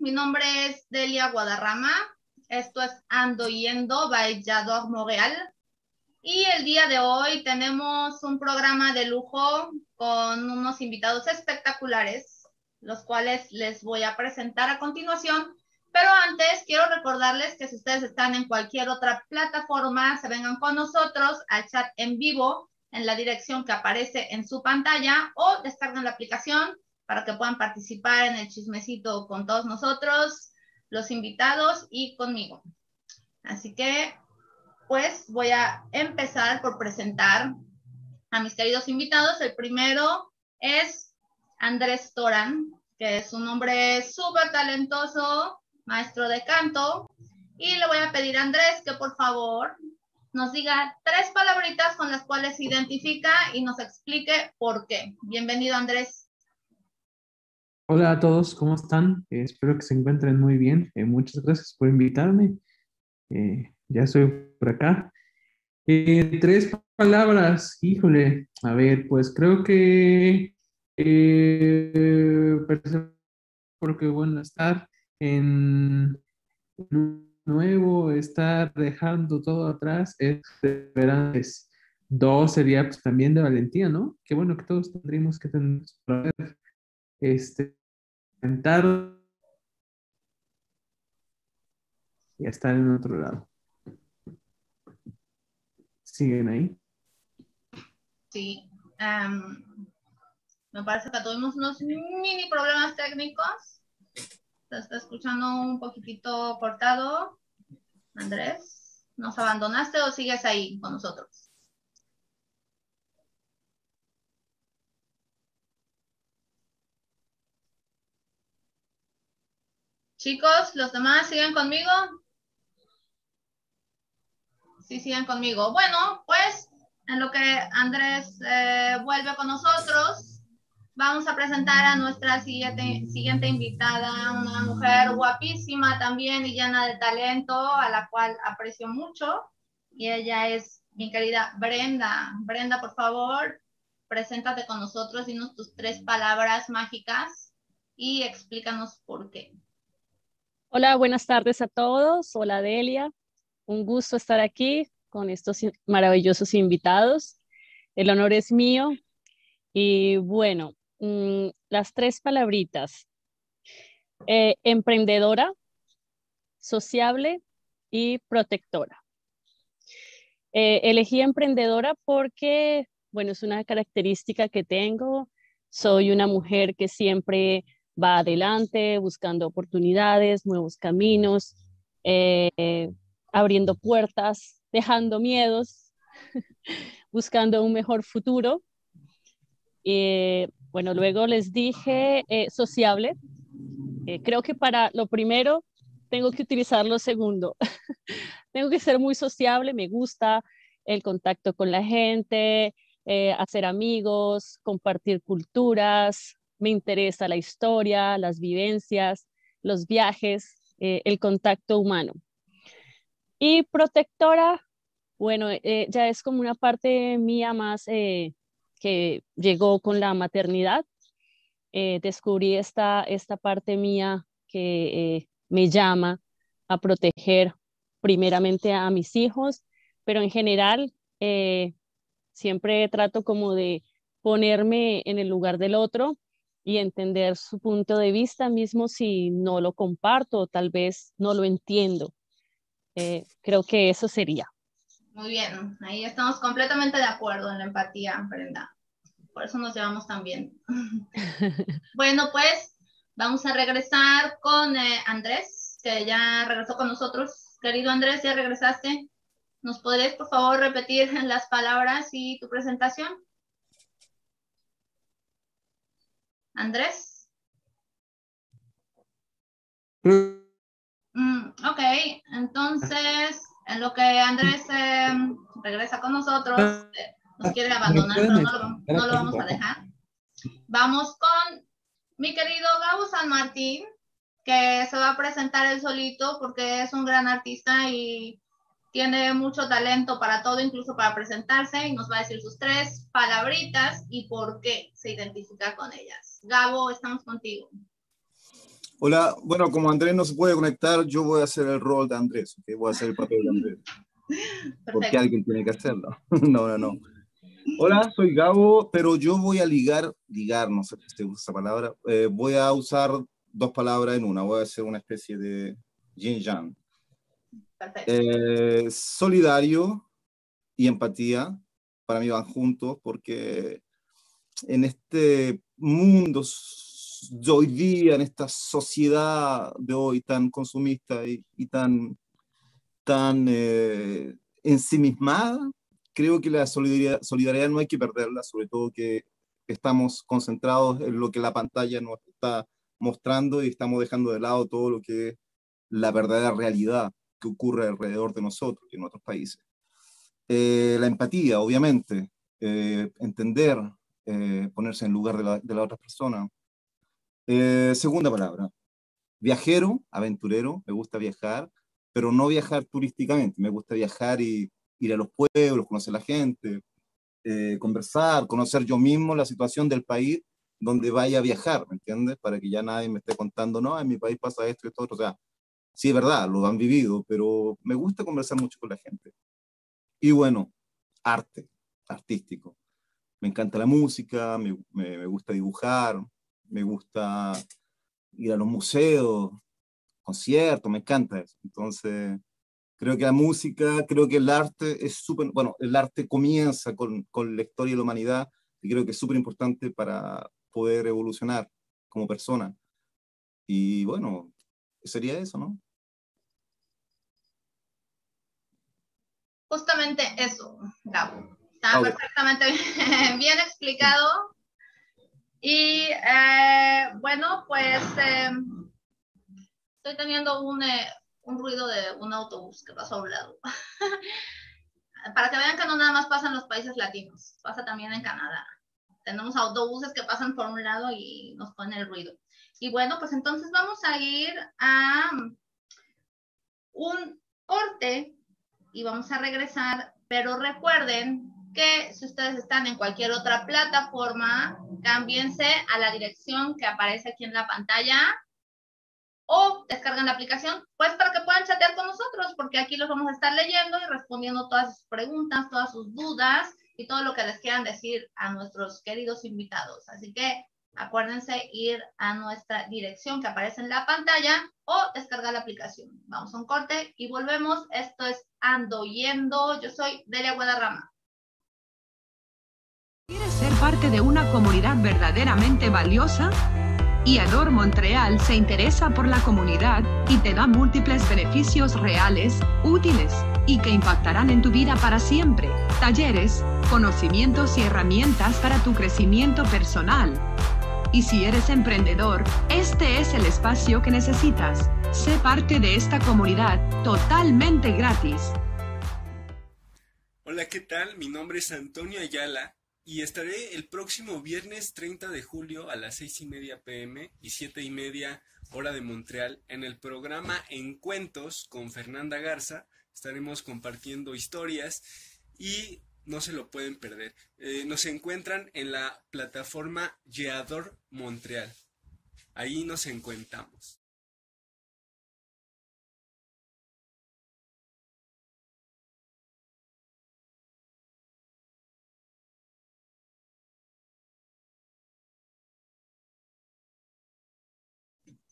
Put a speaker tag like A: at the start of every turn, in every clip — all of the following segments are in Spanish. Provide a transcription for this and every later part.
A: Mi nombre es Delia Guadarrama. Esto es Ando Yendo by Yador Montreal. Y el día de hoy tenemos un programa de lujo con unos invitados espectaculares, los cuales les voy a presentar a continuación. Pero antes quiero recordarles que si ustedes están en cualquier otra plataforma, se vengan con nosotros al chat en vivo en la dirección que aparece en su pantalla o descarguen la aplicación para que puedan participar en el chismecito con todos nosotros, los invitados y conmigo. Así que, pues voy a empezar por presentar a mis queridos invitados. El primero es Andrés Toran, que es un hombre súper talentoso, maestro de canto. Y le voy a pedir a Andrés que por favor nos diga tres palabritas con las cuales se identifica y nos explique por qué. Bienvenido, Andrés.
B: Hola a todos, ¿cómo están? Eh, espero que se encuentren muy bien. Eh, muchas gracias por invitarme. Eh, ya estoy por acá. tres palabras, híjole. A ver, pues creo que porque bueno, estar en nuevo, estar dejando todo atrás es esperanza. Dos sería pues también de valentía, ¿no? Qué bueno que todos tendríamos que tener este y estar en otro lado. ¿Siguen ahí?
A: Sí. me parece que tuvimos unos mini problemas técnicos. Se está escuchando un poquitito cortado. Andrés, ¿nos abandonaste o sigues ahí con nosotros? Chicos, ¿los demás siguen conmigo? Sí, siguen conmigo. Bueno, pues en lo que Andrés eh, vuelve con nosotros, vamos a presentar a nuestra siguiente, siguiente invitada, una mujer guapísima también y llena de talento, a la cual aprecio mucho. Y ella es mi querida Brenda. Brenda, por favor, preséntate con nosotros, dinos tus tres palabras mágicas y explícanos por qué.
C: Hola, buenas tardes a todos. Hola, Delia. Un gusto estar aquí con estos maravillosos invitados. El honor es mío. Y bueno, mm, las tres palabritas. Eh, emprendedora, sociable y protectora. Eh, elegí emprendedora porque, bueno, es una característica que tengo. Soy una mujer que siempre va adelante, buscando oportunidades, nuevos caminos, eh, abriendo puertas, dejando miedos, buscando un mejor futuro. y bueno, luego les dije eh, sociable. Eh, creo que para lo primero tengo que utilizar lo segundo. tengo que ser muy sociable, me gusta el contacto con la gente, hacer amigos, compartir culturas, me interesa la historia, las vivencias, los viajes, eh, el contacto humano. Y protectora, bueno, eh, ya es como una parte mía más eh, que llegó con la maternidad. descubrí esta, esta parte mía que me llama a proteger primeramente a mis hijos, pero en general siempre trato como de ponerme en el lugar del otro y entender su punto de vista mismo si no lo comparto o tal vez no lo entiendo. Eh, creo que eso sería.
A: Muy bien, ahí estamos completamente de acuerdo en la empatía, Brenda. Por eso nos llevamos tan bien. bueno, pues vamos a regresar con eh, Andrés, que ya regresó con nosotros. Querido Andrés, ya regresaste. ¿Nos podrías, por favor, repetir las palabras y tu presentación? Andrés. Mm, ok, entonces, en lo que Andrés em, regresa con nosotros, eh, nos quiere abandonar, pero no lo, no lo vamos a dejar. Vamos con mi querido Gabo San Martín, que se va a presentar él solito porque es un gran artista y tiene mucho talento para todo, incluso para presentarse, y nos va a decir sus tres palabritas y por qué se identifica con ellas. Gabo, estamos contigo.
D: Hola, bueno, como Andrés no se puede conectar, yo voy a hacer el rol de Andrés, ¿okay? voy a hacer el papel de Andrés. Porque alguien tiene que hacerlo. no, no, no. Hola, soy Gabo, pero yo voy a ligar, ligar, no sé si se usa esa palabra, eh, voy a usar dos palabras en una, voy a hacer una especie de yin-yang. Eh, solidario y empatía para mí van juntos porque en este mundo de hoy día, en esta sociedad de hoy tan consumista y, tan, tan eh, ensimismada, creo que la solidaridad, solidaridad no hay que perderla, sobre todo que estamos concentrados en lo que la pantalla nos está mostrando y estamos dejando de lado todo lo que es la verdadera realidad que ocurre alrededor de nosotros y en otros países. Eh, la empatía, obviamente, eh, entender, eh, ponerse en lugar de la, de la otra persona. segunda palabra, viajero, aventurero, me gusta viajar, pero no viajar turísticamente, me gusta viajar y ir a los pueblos, conocer a la gente, conversar, conocer yo mismo la situación del país donde vaya a viajar, ¿me entiendes? Para que ya nadie me esté contando, no, en mi país pasa esto y esto, otro. O sea, sí es verdad, lo han vivido, pero me gusta conversar mucho con la gente. Y bueno, arte, artístico. Me encanta la música, me, me, gusta dibujar, me gusta ir a los museos, conciertos, me encanta eso. Entonces, creo que la música, creo que el arte es súper, bueno, el arte comienza con, con la historia de la humanidad y creo que es súper importante para poder evolucionar como persona. Y bueno, sería eso, ¿no?
A: Justamente eso, Gabo. Está perfectamente bien explicado. Y eh, bueno, pues em, estoy teniendo un, eh, un, ruido de un autobús que pasó a un lado. Para que vean que no nada más pasa en los países latinos, pasa también en Canadá. Tenemos autobuses que pasan por un lado y nos ponen el ruido. Y bueno, pues entonces vamos a ir a un corte y vamos a regresar, pero recuerden que si ustedes están en cualquier otra plataforma, cámbiense a la dirección que aparece aquí en la pantalla o descargan la aplicación, pues para que puedan chatear con nosotros, porque aquí los vamos a estar leyendo y respondiendo todas sus preguntas, todas sus dudas y todo lo que les quieran decir a nuestros queridos invitados. Así que acuérdense ir a nuestra dirección que aparece en la pantalla o descargar la aplicación. Vamos a un corte y volvemos. Esto es Ando Yendo. Yo soy Delia Guadarrama.
E: ¿Quieres ser parte de una comunidad verdaderamente valiosa? IADOR Montreal se interesa por la comunidad y te da múltiples beneficios reales, útiles y que impactarán en tu vida para siempre. Talleres, conocimientos y herramientas para tu crecimiento personal. Y si eres emprendedor, este es el espacio que necesitas. Sé parte de esta comunidad totalmente gratis.
F: Hola, ¿qué tal? Mi nombre es Antonio Ayala y estaré el próximo viernes 30 de julio a las 6 y media pm y 7 y media hora de Montreal en el programa Encuentros con Fernanda Garza. Estaremos compartiendo historias y no se lo pueden perder. Eh, nos encuentran en la plataforma Geador Montreal. Ahí nos encontramos.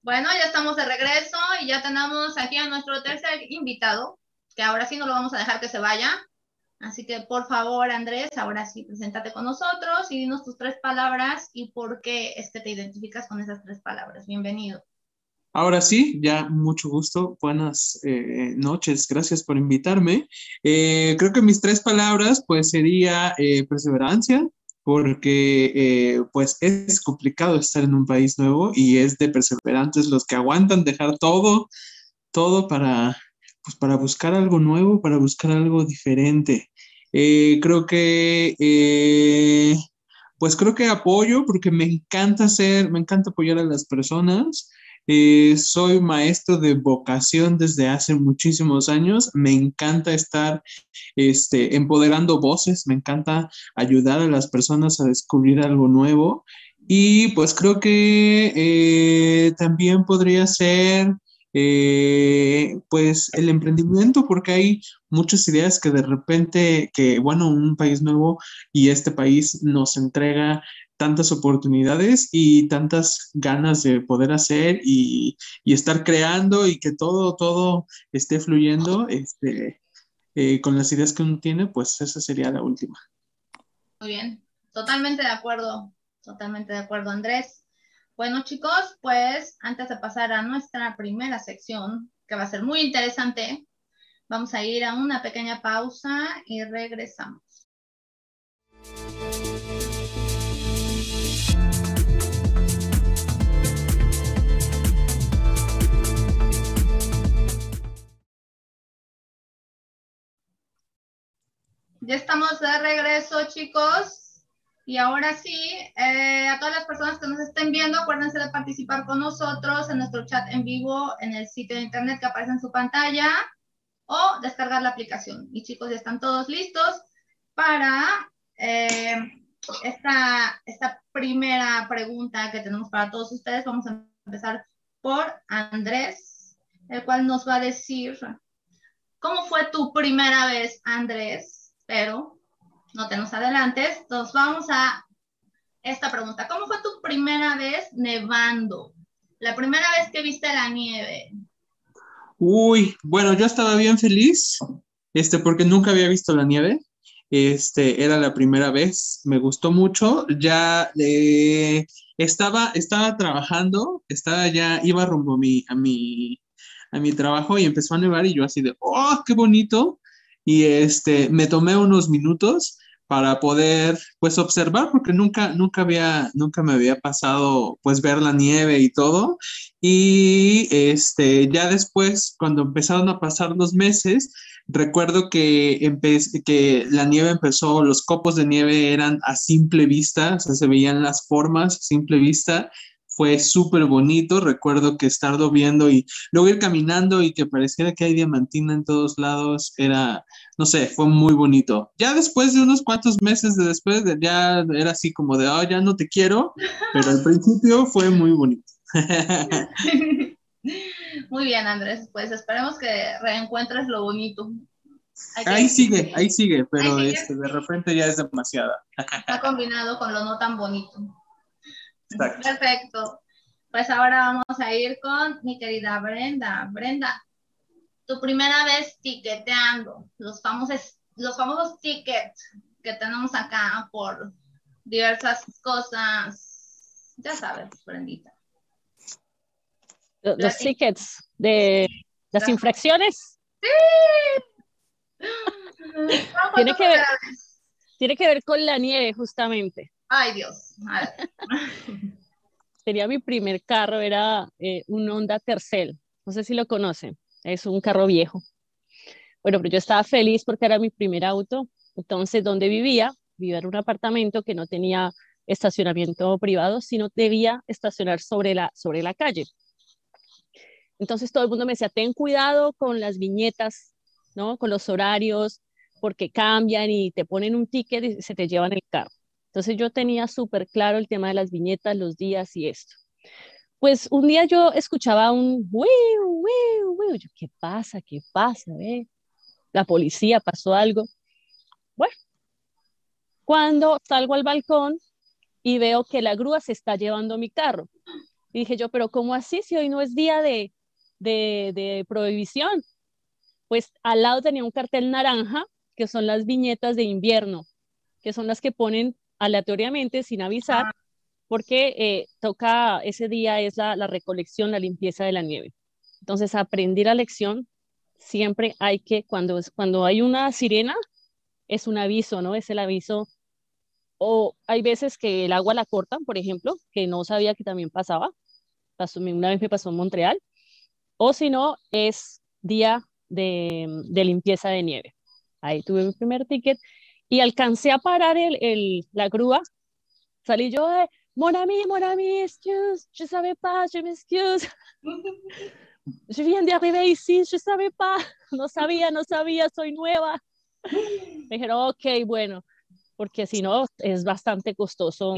A: Bueno, ya estamos de regreso y ya tenemos aquí a nuestro tercer invitado. que ahora sí no lo vamos a dejar que se vaya. Así que por favor, Andrés, ahora sí, preséntate con nosotros y dinos tus tres palabras y por qué es que te identificas con esas tres palabras. Bienvenido.
B: Ahora sí, ya mucho gusto. Buenas eh, noches. Gracias por invitarme. Eh, creo que mis tres palabras, pues, sería eh, perseverancia, porque pues es complicado estar en un país nuevo y es de perseverantes los que aguantan dejar todo, todo para, pues, para buscar algo nuevo, para buscar algo diferente. Creo que, pues creo que apoyo porque me encanta hacer, me encanta apoyar a las personas. Eh, soy maestro de vocación desde hace muchísimos años. Me encanta estar este, empoderando voces, me encanta ayudar a las personas a descubrir algo nuevo. Y pues creo que eh, también podría ser eh, pues el emprendimiento, porque hay muchas ideas que de repente, que bueno, un país nuevo y este país nos entrega tantas oportunidades y tantas ganas de poder hacer y, estar creando y que todo, todo esté fluyendo este, eh, con las ideas que uno tiene, pues esa sería la última.
A: Muy bien, totalmente de acuerdo, totalmente de acuerdo, Andrés. Bueno, chicos, pues antes de pasar a nuestra primera sección, que va a ser muy interesante, vamos a ir a una pequeña pausa y regresamos. Ya estamos de regreso, chicos. Y ahora sí, eh, a todas las personas que nos estén viendo, acuérdense de participar con nosotros en nuestro chat en vivo en el sitio de internet que aparece en su pantalla o descargar la aplicación. Y chicos, ya están todos listos para eh, esta, esta primera pregunta que tenemos para todos ustedes. Vamos a empezar por Andrés, el cual nos va a decir, ¿cómo fue tu primera vez, Andrés? pero no te nos adelantes. Nos vamos a esta pregunta. ¿Cómo fue tu primera vez nevando? La primera vez que viste la nieve.
B: Uy, bueno, yo estaba bien feliz, este, porque nunca había visto la nieve. Este, era la primera vez, me gustó mucho. Ya eh, estaba, estaba trabajando, estaba ya, iba rumbo a mi, a mi, a mi trabajo y empezó a nevar y yo así de, oh, qué bonito y este, me tomé unos minutos para poder pues observar porque nunca nunca había nunca me había pasado pues ver la nieve y todo. Y este ya después cuando empezaron a pasar los meses recuerdo que que la nieve empezó los copos de nieve eran a simple vista o se veían las formas a simple vista fue súper bonito. Recuerdo que estar viendo y luego ir caminando y que pareciera que hay diamantina en todos lados, era, no sé, fue muy bonito. Ya después de unos cuantos meses de después, ya era así como de, oh, ya no te quiero, pero al principio fue muy bonito.
A: Muy bien, Andrés, pues esperemos que reencuentres lo bonito.
B: Ahí sigue, ahí sigue, pero este, de repente ya es demasiada.
A: Está combinado con lo no tan bonito. Perfecto. Pues ahora vamos a ir con mi querida Brenda. Brenda, tu primera vez tiqueteando, los famosos, los famosos tickets que tenemos acá por diversas cosas. Ya sabes, Brendita.
C: Los, tickets de las infracciones.
A: Sí.
C: tiene, que ver, tiene que ver con la nieve, justamente.
A: Ay, Dios.
C: Sería mi primer carro, era eh, un Honda Tercel. No sé si lo conocen. Es un carro viejo. Bueno, pero yo estaba feliz porque era mi primer auto. Entonces, donde vivía, vivía en un apartamento que no tenía estacionamiento privado, sino debía estacionar sobre la, sobre la calle. Entonces todo el mundo me decía, ten cuidado con las viñetas, ¿no? Con los horarios, porque cambian y te ponen un ticket y se te llevan el carro. Entonces yo tenía súper claro el tema de las viñetas, los días y esto. Pues un día yo escuchaba un, wiu, wiu, wiu. ¿qué pasa? ¿Qué pasa? La policía pasó algo. Bueno, cuando salgo al balcón y veo que la grúa se está llevando mi carro. Y dije yo, pero ¿cómo así si hoy no es día de, de, de prohibición? pues al lado tenía un cartel naranja, que son las viñetas de invierno, que son las que ponen aleatoriamente sin avisar,
A: Ah.
C: porque eh, toca, ese día es la, la recolección, la limpieza de la nieve. Entonces, aprendí la lección, siempre hay que, cuando, es- cuando hay una sirena, es un aviso, ¿no? Es el aviso. O hay veces que el agua la cortan, por ejemplo, que no sabía que también pasaba. Pasó, una vez me pasó en Montreal. O si no, es día de, de limpieza de nieve. Ahí tuve mi primer ticket y alcancé a parar el, el- la grúa. Salí yo de, mon ami, mon ami, excuse, je savais pas, je m'excuse. Je viens de arriver ici, je savais pas, no sabía, no sabía, soy nueva. Me dijeron, ok, bueno, porque si no es bastante costoso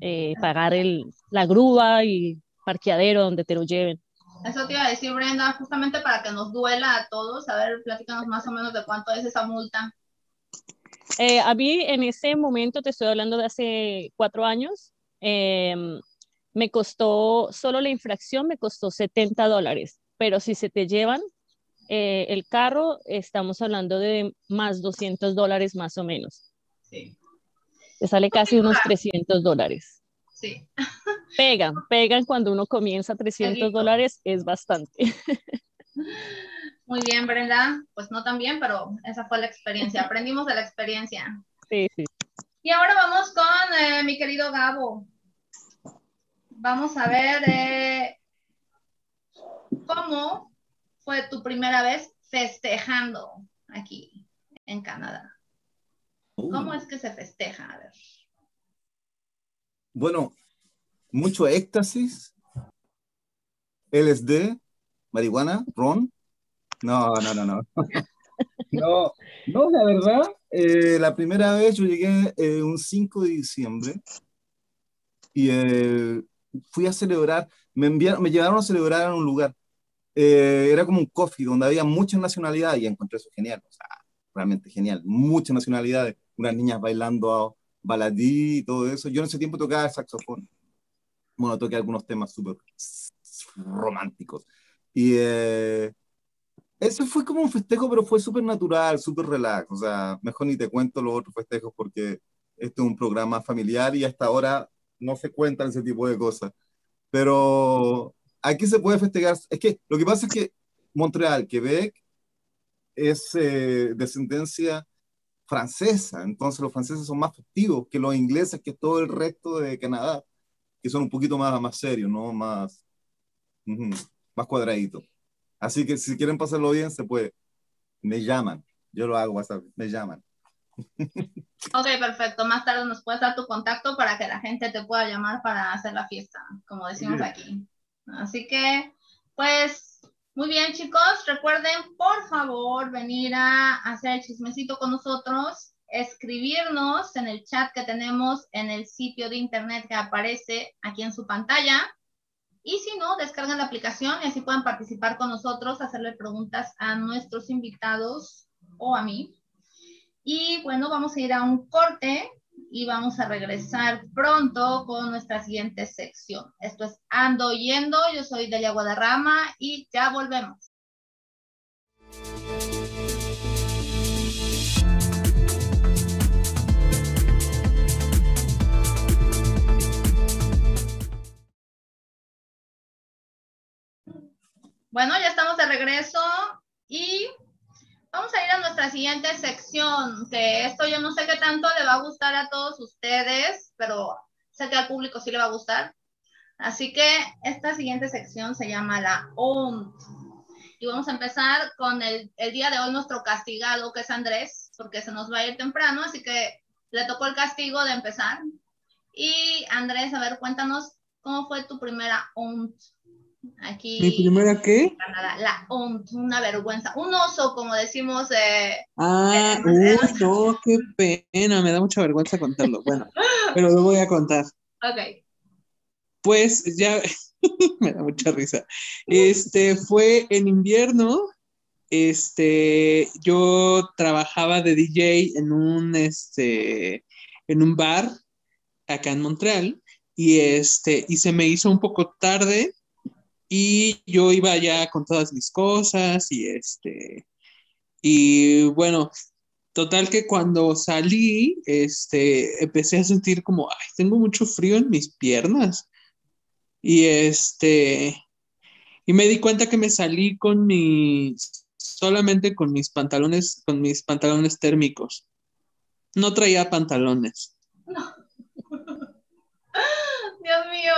C: eh, pagar el, la grúa y parqueadero donde te lo lleven.
A: Eso te iba a decir, Brenda, justamente para que nos duela a todos. A ver, platícanos más o menos de cuánto es esa multa.
C: Eh, a mí en ese momento, te estoy hablando de hace cuatro años, em, me costó, solo la infracción me costó 70 dólares, pero si se te llevan eh, el carro, estamos hablando de más 200 dólares más o menos.
A: Sí,
C: Te sale casi unos 300 dólares.
A: sí.
C: Pegan, pegan cuando uno comienza 300
A: Peguito.
C: dólares, es bastante.
A: Muy bien, Brenda. Pues no tan bien, pero esa fue la experiencia. Aprendimos de la experiencia.
C: Sí, sí.
A: Y ahora vamos con eh, mi querido Gabo. Vamos a ver eh, cómo fue tu primera vez festejando aquí en Canadá. ¿Cómo es que se festeja? A ver.
D: Bueno, mucho éxtasis, LSD, marihuana, ron. No, no, no, no. No, no, la verdad, eh, la primera vez yo llegué eh, un 5 de diciembre y eh, fui a celebrar, me enviaron, me llevaron a celebrar en un lugar. Eh, era como un coffee donde había muchas nacionalidades y encontré eso genial, o sea, realmente genial, muchas nacionalidades, unas niñas bailando baladí y todo eso. Yo en ese tiempo tocaba saxofón. Bueno, toqué algunos temas súper románticos. Y eh, eso fue como un festejo, pero fue súper natural, súper relax. O sea, mejor ni te cuento los otros festejos porque este es un programa familiar y hasta ahora no se cuentan ese tipo de cosas. Pero aquí se puede festejar. Es que lo que pasa es que Montreal, Quebec, es eh, descendencia francesa, entonces los franceses son más festivos que los ingleses, que todo el resto de Canadá, que son un poquito más, más serios, ¿no? Más, más cuadraditos. Así que si quieren pasarlo bien, se puede. Me llaman, yo lo hago, WhatsApp, me llaman.
A: Ok, perfecto. Más tarde nos puedes dar tu contacto para que la gente te pueda llamar para hacer la fiesta, como decimos aquí. Así que, pues, muy bien, chicos. Recuerden, por favor, venir a hacer el chismecito con nosotros, escribirnos en el chat que tenemos en el sitio de internet que aparece aquí en su pantalla. Y si no, descargan la aplicación y así pueden participar con nosotros, hacerle preguntas a nuestros invitados o a mí. Y bueno, vamos a ir a un corte y vamos a regresar pronto con nuestra siguiente sección. Esto es Ando Yendo, yo soy Delia Guadarrama y ya volvemos. Bueno, ya estamos de regreso y vamos a ir a nuestra siguiente sección, que esto yo no sé qué tanto le va a gustar a todos ustedes, pero sé que al público sí le va a gustar. Así que esta siguiente sección se llama la ONT. Y vamos a empezar con el, día de hoy nuestro castigado, que es Andrés, porque se nos va a ir temprano, así que le tocó el castigo de empezar. Y Andrés, a ver, cuéntanos cómo fue tu primera ONT aquí.
B: ¿Mi primera qué?
A: Canadá. La ONT, una vergüenza. Un oso, como decimos. eh,
B: Ah,
A: Eh,
B: uy, no, qué pena, me da mucha vergüenza contarlo. Bueno, pero lo voy a contar.
A: ok.
B: Pues ya, me da mucha risa. Este fue en invierno. Este, yo trabajaba de DJ en un, este, en un bar acá en Montreal y este, y se me hizo un poco tarde y yo iba ya con todas mis cosas y este, Y bueno, total que cuando salí, este, empecé a sentir como, ay, tengo mucho frío en mis piernas. Y este, y me di cuenta que me salí con mis, solamente con mis pantalones, con mis pantalones térmicos. No traía pantalones.
A: Dios mío.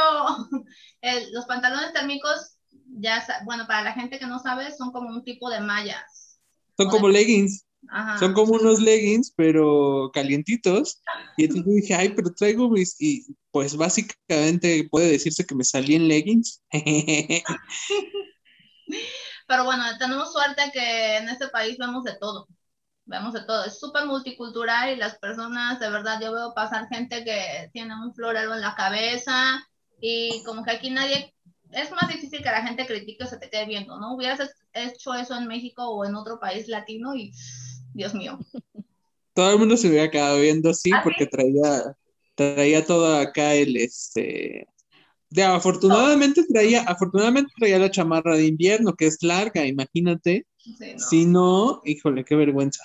A: los pantalones térmicos, ya, bueno, para la gente que no sabe, son como un tipo de mallas.
B: Son como leggings. Son como unos leggings, pero calientitos. Y entonces dije, ay, pero traigo mis. Y pues básicamente puede decirse que me salí en leggings.
A: pero bueno, tenemos suerte que en este país vemos de todo vemos de todo, es súper multicultural y las personas, de verdad, yo veo pasar gente que tiene un florero en la cabeza y como que aquí nadie, es más difícil que la gente critique o se te quede viendo, ¿no? Hubieras hecho eso en México o en otro país latino y, Dios mío.
B: Todo el mundo se hubiera quedado viendo así ¿Ah, porque traía, traía todo acá el, este, de, afortunadamente traía, afortunadamente traía la chamarra de invierno, que es larga, imagínate. Si no, híjole, qué vergüenza.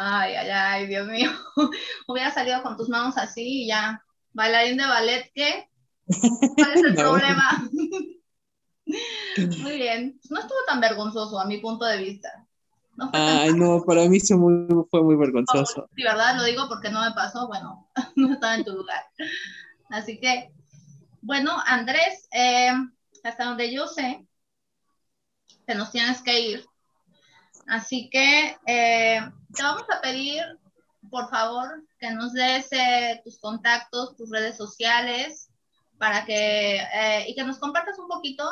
A: Ay, ay, ay, Dios mío. Hubiera salido con tus manos así y ya. Bailarín de ballet, ¿qué? ¿Cuál es el problema? muy bien. No estuvo tan vergonzoso a mi punto de vista.
B: ay, no, para mí fue muy, fue muy vergonzoso.
A: Sí, ¿verdad? Lo digo porque no me pasó. Bueno, no estaba en tu lugar. Así que, bueno, Andrés, eh, hasta donde yo sé, te nos tienes que ir. Así que eh, te vamos a pedir, por favor, que nos des eh, tus contactos, tus redes sociales, para que, eh, y que nos compartas un poquito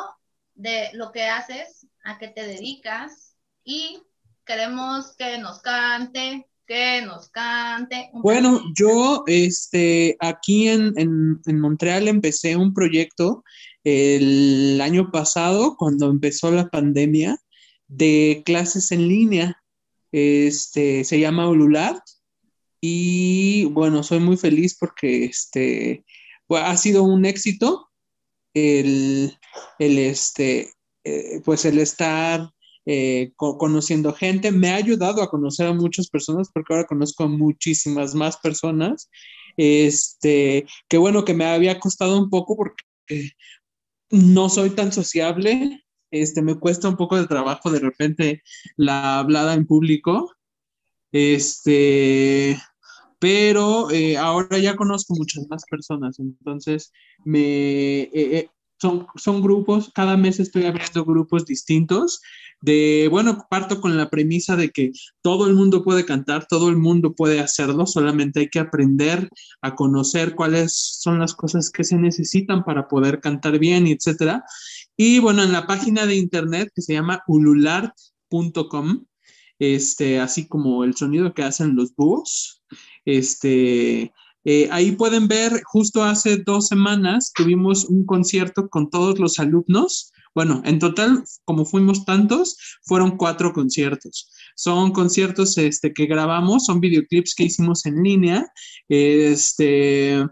A: de lo que haces, a qué te dedicas, y queremos que nos cante, que nos cante.
B: bueno, yo este, aquí en, en, en, Montreal empecé un proyecto el año pasado, cuando empezó la pandemia, de clases en línea. Este, se llama Ulular y bueno, soy muy feliz porque este, ha sido un éxito el, el este, eh, pues el estar eh, conociendo gente. Me ha ayudado a conocer a muchas personas porque ahora conozco a muchísimas más personas. Este, que bueno que me había costado un poco porque no soy tan sociable este, me cuesta un poco de trabajo de repente la hablada en público, este, pero eh, ahora ya conozco muchas más personas, entonces me, eh, eh, son, son grupos, cada mes estoy abriendo grupos distintos de, bueno, parto con la premisa de que todo el mundo puede cantar, todo el mundo puede hacerlo, solamente hay que aprender a conocer cuáles son las cosas que se necesitan para poder cantar bien, etcétera. Y bueno, en la página de internet que se llama ululart.com, este, así como el sonido que hacen los búhos, este, eh, ahí pueden ver, justo hace dos semanas tuvimos un concierto con todos los alumnos. Bueno, en total, como fuimos tantos, fueron cuatro conciertos. Son conciertos este, que grabamos, son videoclips que hicimos en línea. Este,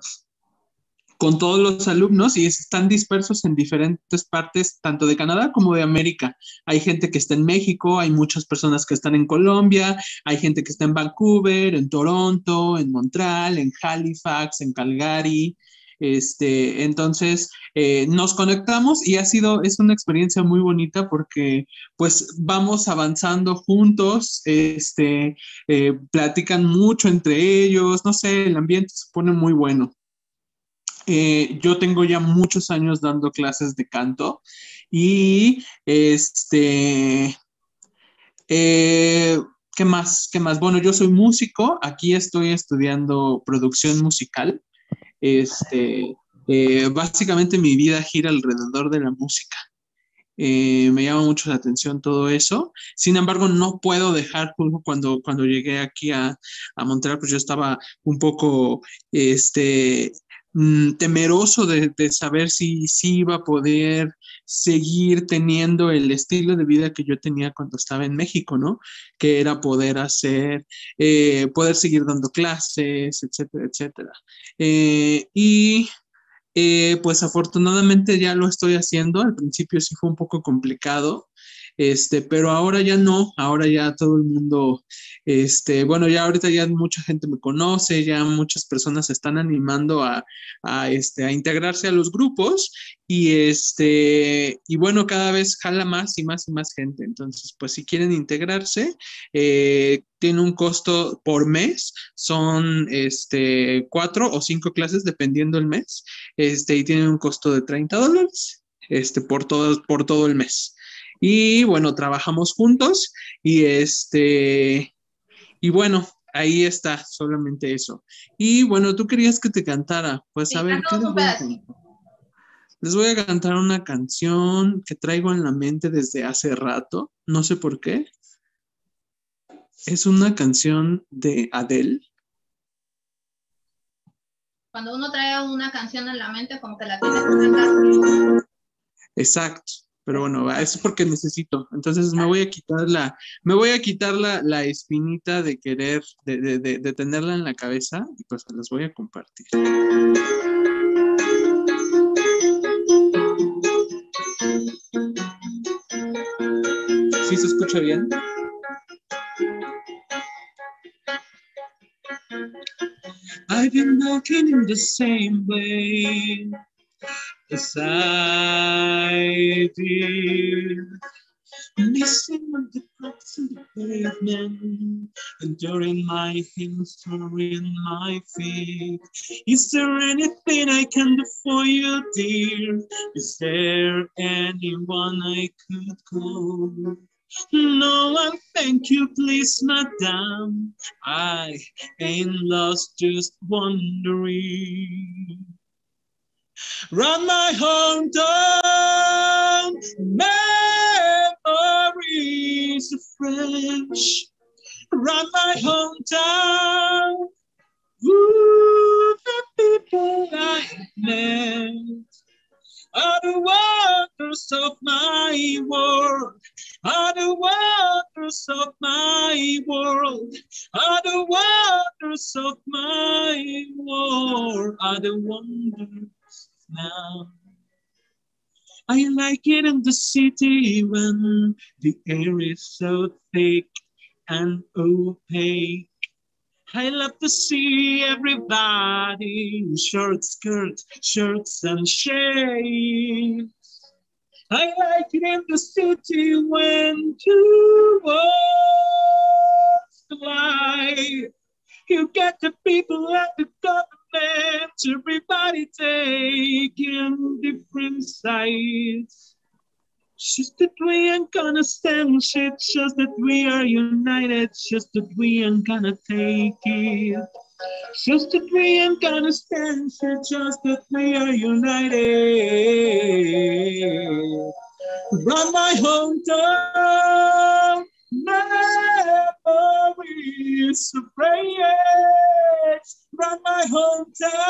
B: con todos los alumnos y están dispersos en diferentes partes, tanto de Canadá como de América. Hay gente que está en México, hay muchas personas que están en Colombia, hay gente que está en Vancouver, en Toronto, en Montreal, en Halifax, en Calgary. Este, entonces eh, nos conectamos y ha sido, es una experiencia muy bonita porque pues vamos avanzando juntos, este, eh, platican mucho entre ellos, no sé, el ambiente se pone muy bueno. Eh, yo tengo ya muchos años dando clases de canto y este, ¿qué más? ¿Qué más? Bueno, yo soy músico, aquí estoy estudiando producción musical. Este, eh, básicamente mi vida gira alrededor de la música. me llama mucho la atención todo eso. Sin embargo, no puedo dejar, cuando, cuando llegué aquí a, a Montreal, pues yo estaba un poco este, Mm, temeroso de, saber si, si iba a poder seguir teniendo el estilo de vida que yo tenía cuando estaba en México, ¿no? Que era poder hacer, eh, poder seguir dando clases, etcétera, etcétera. Eh, y eh, pues afortunadamente ya lo estoy haciendo. Al principio sí fue un poco complicado. Este, pero ahora ya no, ahora ya todo el mundo, este, bueno, ya ahorita ya mucha gente me conoce, ya muchas personas se están animando a, a, este, a integrarse a los grupos y este, y bueno, cada vez jala más y más y más gente. Entonces, pues si quieren integrarse, eh, tiene un costo por mes, son este, cuatro o cinco clases dependiendo el mes, este, y tienen un costo de 30 dólares este, por, todo, por todo el mes. Y bueno, trabajamos juntos y este, y bueno, ahí está, solamente eso. Y bueno, tú querías que te cantara, pues a ver, ¿qué les voy a cantar? Les voy a cantar una canción que traigo en la mente desde hace rato, no sé por qué. Es una canción de Adele.
A: Cuando uno trae una canción en la mente, como que la tiene que.
B: Exacto. Pero bueno, es porque necesito. Entonces me voy a quitar la, me voy a quitar la, la espinita de querer, de, de, de, de, tenerla en la cabeza y pues las voy a compartir. ¿Sí se escucha bien? I've been walking in the same way I did. Missing the cracks in the pavement, enduring my hands, in my feet. Is there anything I can do for you, dear? Is there anyone I could call? No, I thank you, please, madame. I ain't lost, just wondering. Run my hometown, memories of French. Run my hometown, ooh, the people I met are the waters of my world, are the waters of my world, are the waters of my world, are the wonders now. I like it in the city when the air is so thick and opaque. I love to see everybody in short skirts, shirts and shades. I like it in the city when two worlds collide. You get the people and the government, everybody taking different sides. Just that we ain't gonna stand shit, just that we are united, just that we ain't gonna take it. Just that we ain't gonna stand shit, just that we are united. Run my hometown, memories of hometown,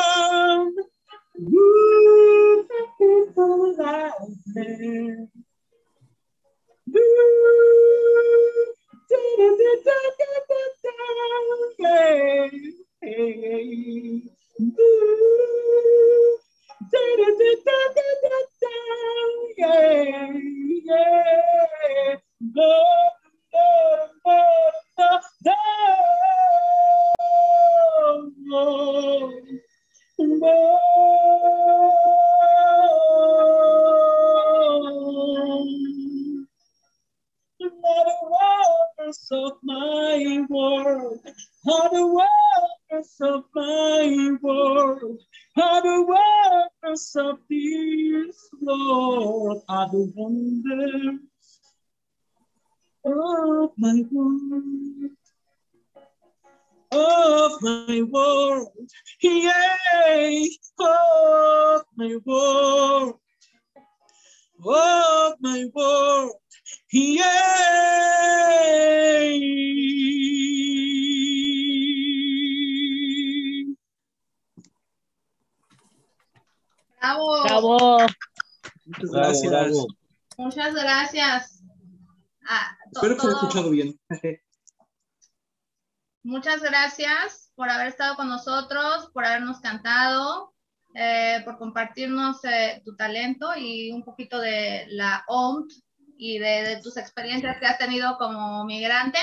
A: compartirnos eh, tu talento y un poquito de la OMT y de, tus experiencias que has tenido como migrante.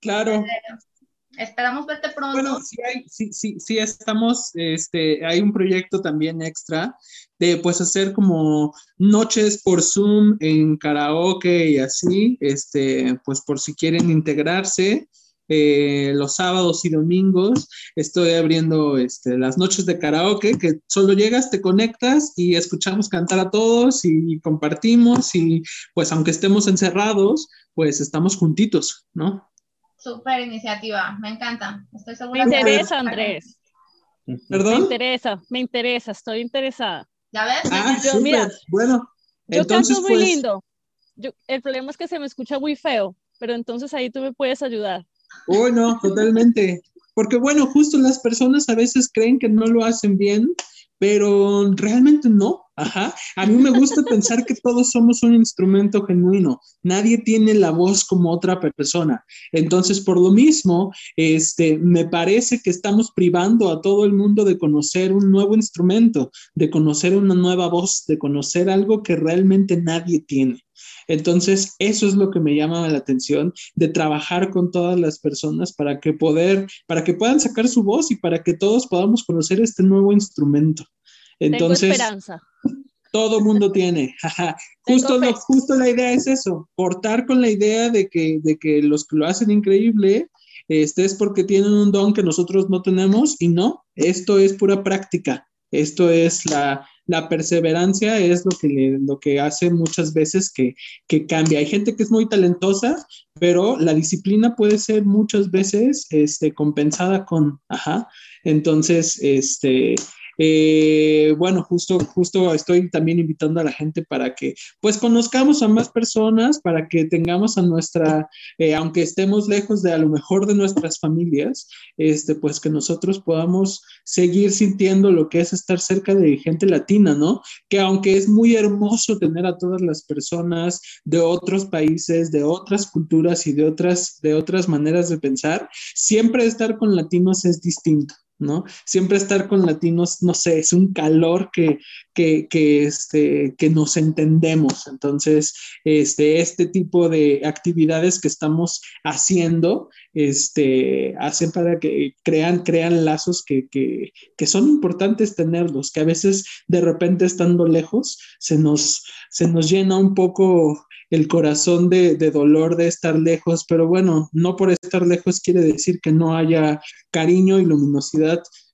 B: Claro.
A: Eh, esperamos verte pronto.
B: Bueno, sí, hay, sí, sí, sí, estamos, este, hay un proyecto también extra de pues hacer como noches por Zoom en karaoke y así, este, pues por si quieren integrarse. Eh, los sábados y domingos estoy abriendo este, las noches de karaoke, que solo llegas, te conectas y escuchamos cantar a todos y compartimos y pues aunque estemos encerrados, pues estamos juntitos, ¿no?
A: Super iniciativa, me encanta. Estoy segura
C: me interesa, Andrés.
B: ¿Perdón?
C: Me interesa, me interesa, estoy interesada.
A: ¿Ya ves?
B: Ah,
C: Yo, mira,
B: bueno.
C: Yo
B: entonces,
C: canto muy
B: pues,
C: lindo. Yo, el problema es que se me escucha muy feo, pero entonces ahí tú me puedes ayudar.
B: Uy, no, totalmente. Porque bueno, justo las personas a veces creen que no lo hacen bien, pero realmente no. Ajá. A mí me gusta pensar que todos somos un instrumento genuino. Nadie tiene la voz como otra persona. Entonces, por lo mismo, este, me parece que estamos privando a todo el mundo de conocer un nuevo instrumento, de conocer una nueva voz, de conocer algo que realmente nadie tiene. Entonces, eso es lo que me llama la atención de trabajar con todas las personas para que poder, para que puedan sacar su voz y para que todos podamos conocer este nuevo instrumento. Entonces,
C: Tengo esperanza.
B: todo mundo tiene. justo, lo, justo la idea es eso, portar con la idea de que, de que los que lo hacen increíble este es porque tienen un don que nosotros no tenemos y no, esto es pura práctica, esto es la, la perseverancia, es lo que, lo que hace muchas veces que, que cambia. Hay gente que es muy talentosa, pero la disciplina puede ser muchas veces este, compensada con, ajá, entonces, este, eh, bueno, justo, justo estoy también invitando a la gente para que pues conozcamos a más personas, para que tengamos a nuestra, eh, aunque estemos lejos de a lo mejor de nuestras familias, este, pues que nosotros podamos seguir sintiendo lo que es estar cerca de gente latina, ¿no? Que aunque es muy hermoso tener a todas las personas de otros países, de otras culturas y de otras, de otras maneras de pensar, siempre estar con latinos es distinto. ¿No? Siempre estar con latinos, no sé, es un calor que, que, que, este, que nos entendemos. Entonces, este, este tipo de actividades que estamos haciendo, este, hacen para que crean, crean lazos que, que, que son importantes tenerlos, que a veces de repente estando lejos se nos, se nos llena un poco el corazón de, de, dolor de estar lejos, pero bueno, no por estar lejos quiere decir que no haya cariño y luminosidad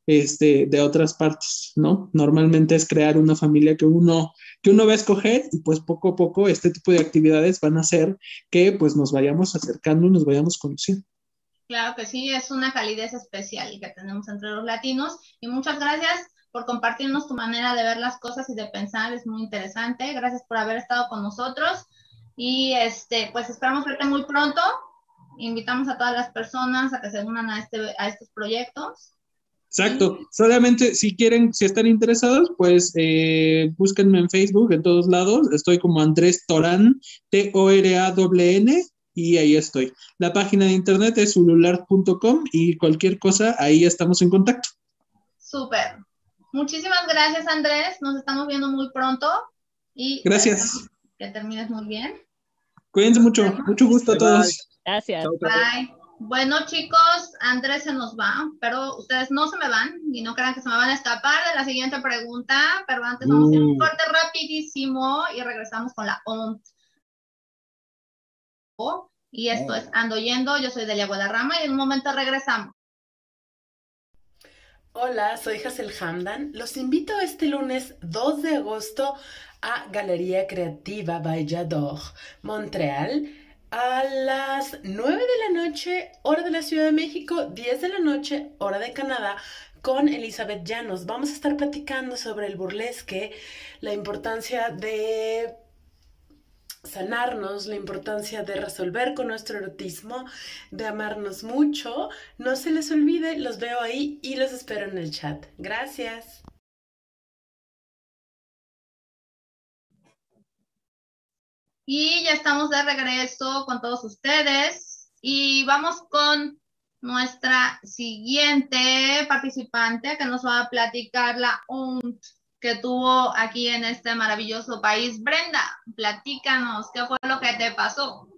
B: este, de otras partes, ¿no? Normalmente es crear una familia que uno, que uno va a escoger y pues poco a poco este tipo de actividades van a hacer que pues nos vayamos acercando nos vayamos conociendo.
A: Claro que sí, es una calidez especial que tenemos entre los latinos y muchas gracias por compartirnos tu manera de ver las cosas y de pensar, es muy interesante. Gracias por haber estado con nosotros y este, pues esperamos verte muy pronto. Invitamos a todas las personas a que se unan a, este, a estos proyectos.
B: Exacto. Solamente si quieren, si están interesados, pues eh, búsquenme en Facebook, en todos lados. Estoy como Andrés Torán, T-O-R-A-N, y ahí estoy. La página de internet es ulular.com y cualquier cosa, ahí estamos en contacto.
A: Súper. Muchísimas gracias, Andrés. Nos estamos viendo muy pronto. Y
B: gracias.
A: Que termines muy bien.
B: Cuídense mucho. Mucho gusto a todos.
C: Gracias.
A: Bye. Bueno, chicos, Andrés se nos va, pero ustedes no se me van y no crean que se me van a escapar de la siguiente pregunta, pero antes vamos a hacer un corte rapidísimo y regresamos con la ONT. Y esto es Ando Yendo, yo soy Delia Guadarrama y en un momento regresamos.
G: Hola, soy Hazel Hamdan. Los invito este lunes 2 de agosto a Galería Creativa Vallador, Montreal, a las 9 de la noche, hora de la Ciudad de México, 10 de la noche, hora de Canadá, con Elizabeth Llanos. Vamos a estar platicando sobre el burlesque, la importancia de sanarnos, la importancia de resolver con nuestro erotismo, de amarnos mucho. No se les olvide, los veo ahí y los espero en el chat. Gracias.
A: Y ya estamos de regreso con todos ustedes y vamos con nuestra siguiente participante que nos va a platicar la ONT que tuvo aquí en este maravilloso país. Brenda, platícanos, ¿qué fue lo que te pasó?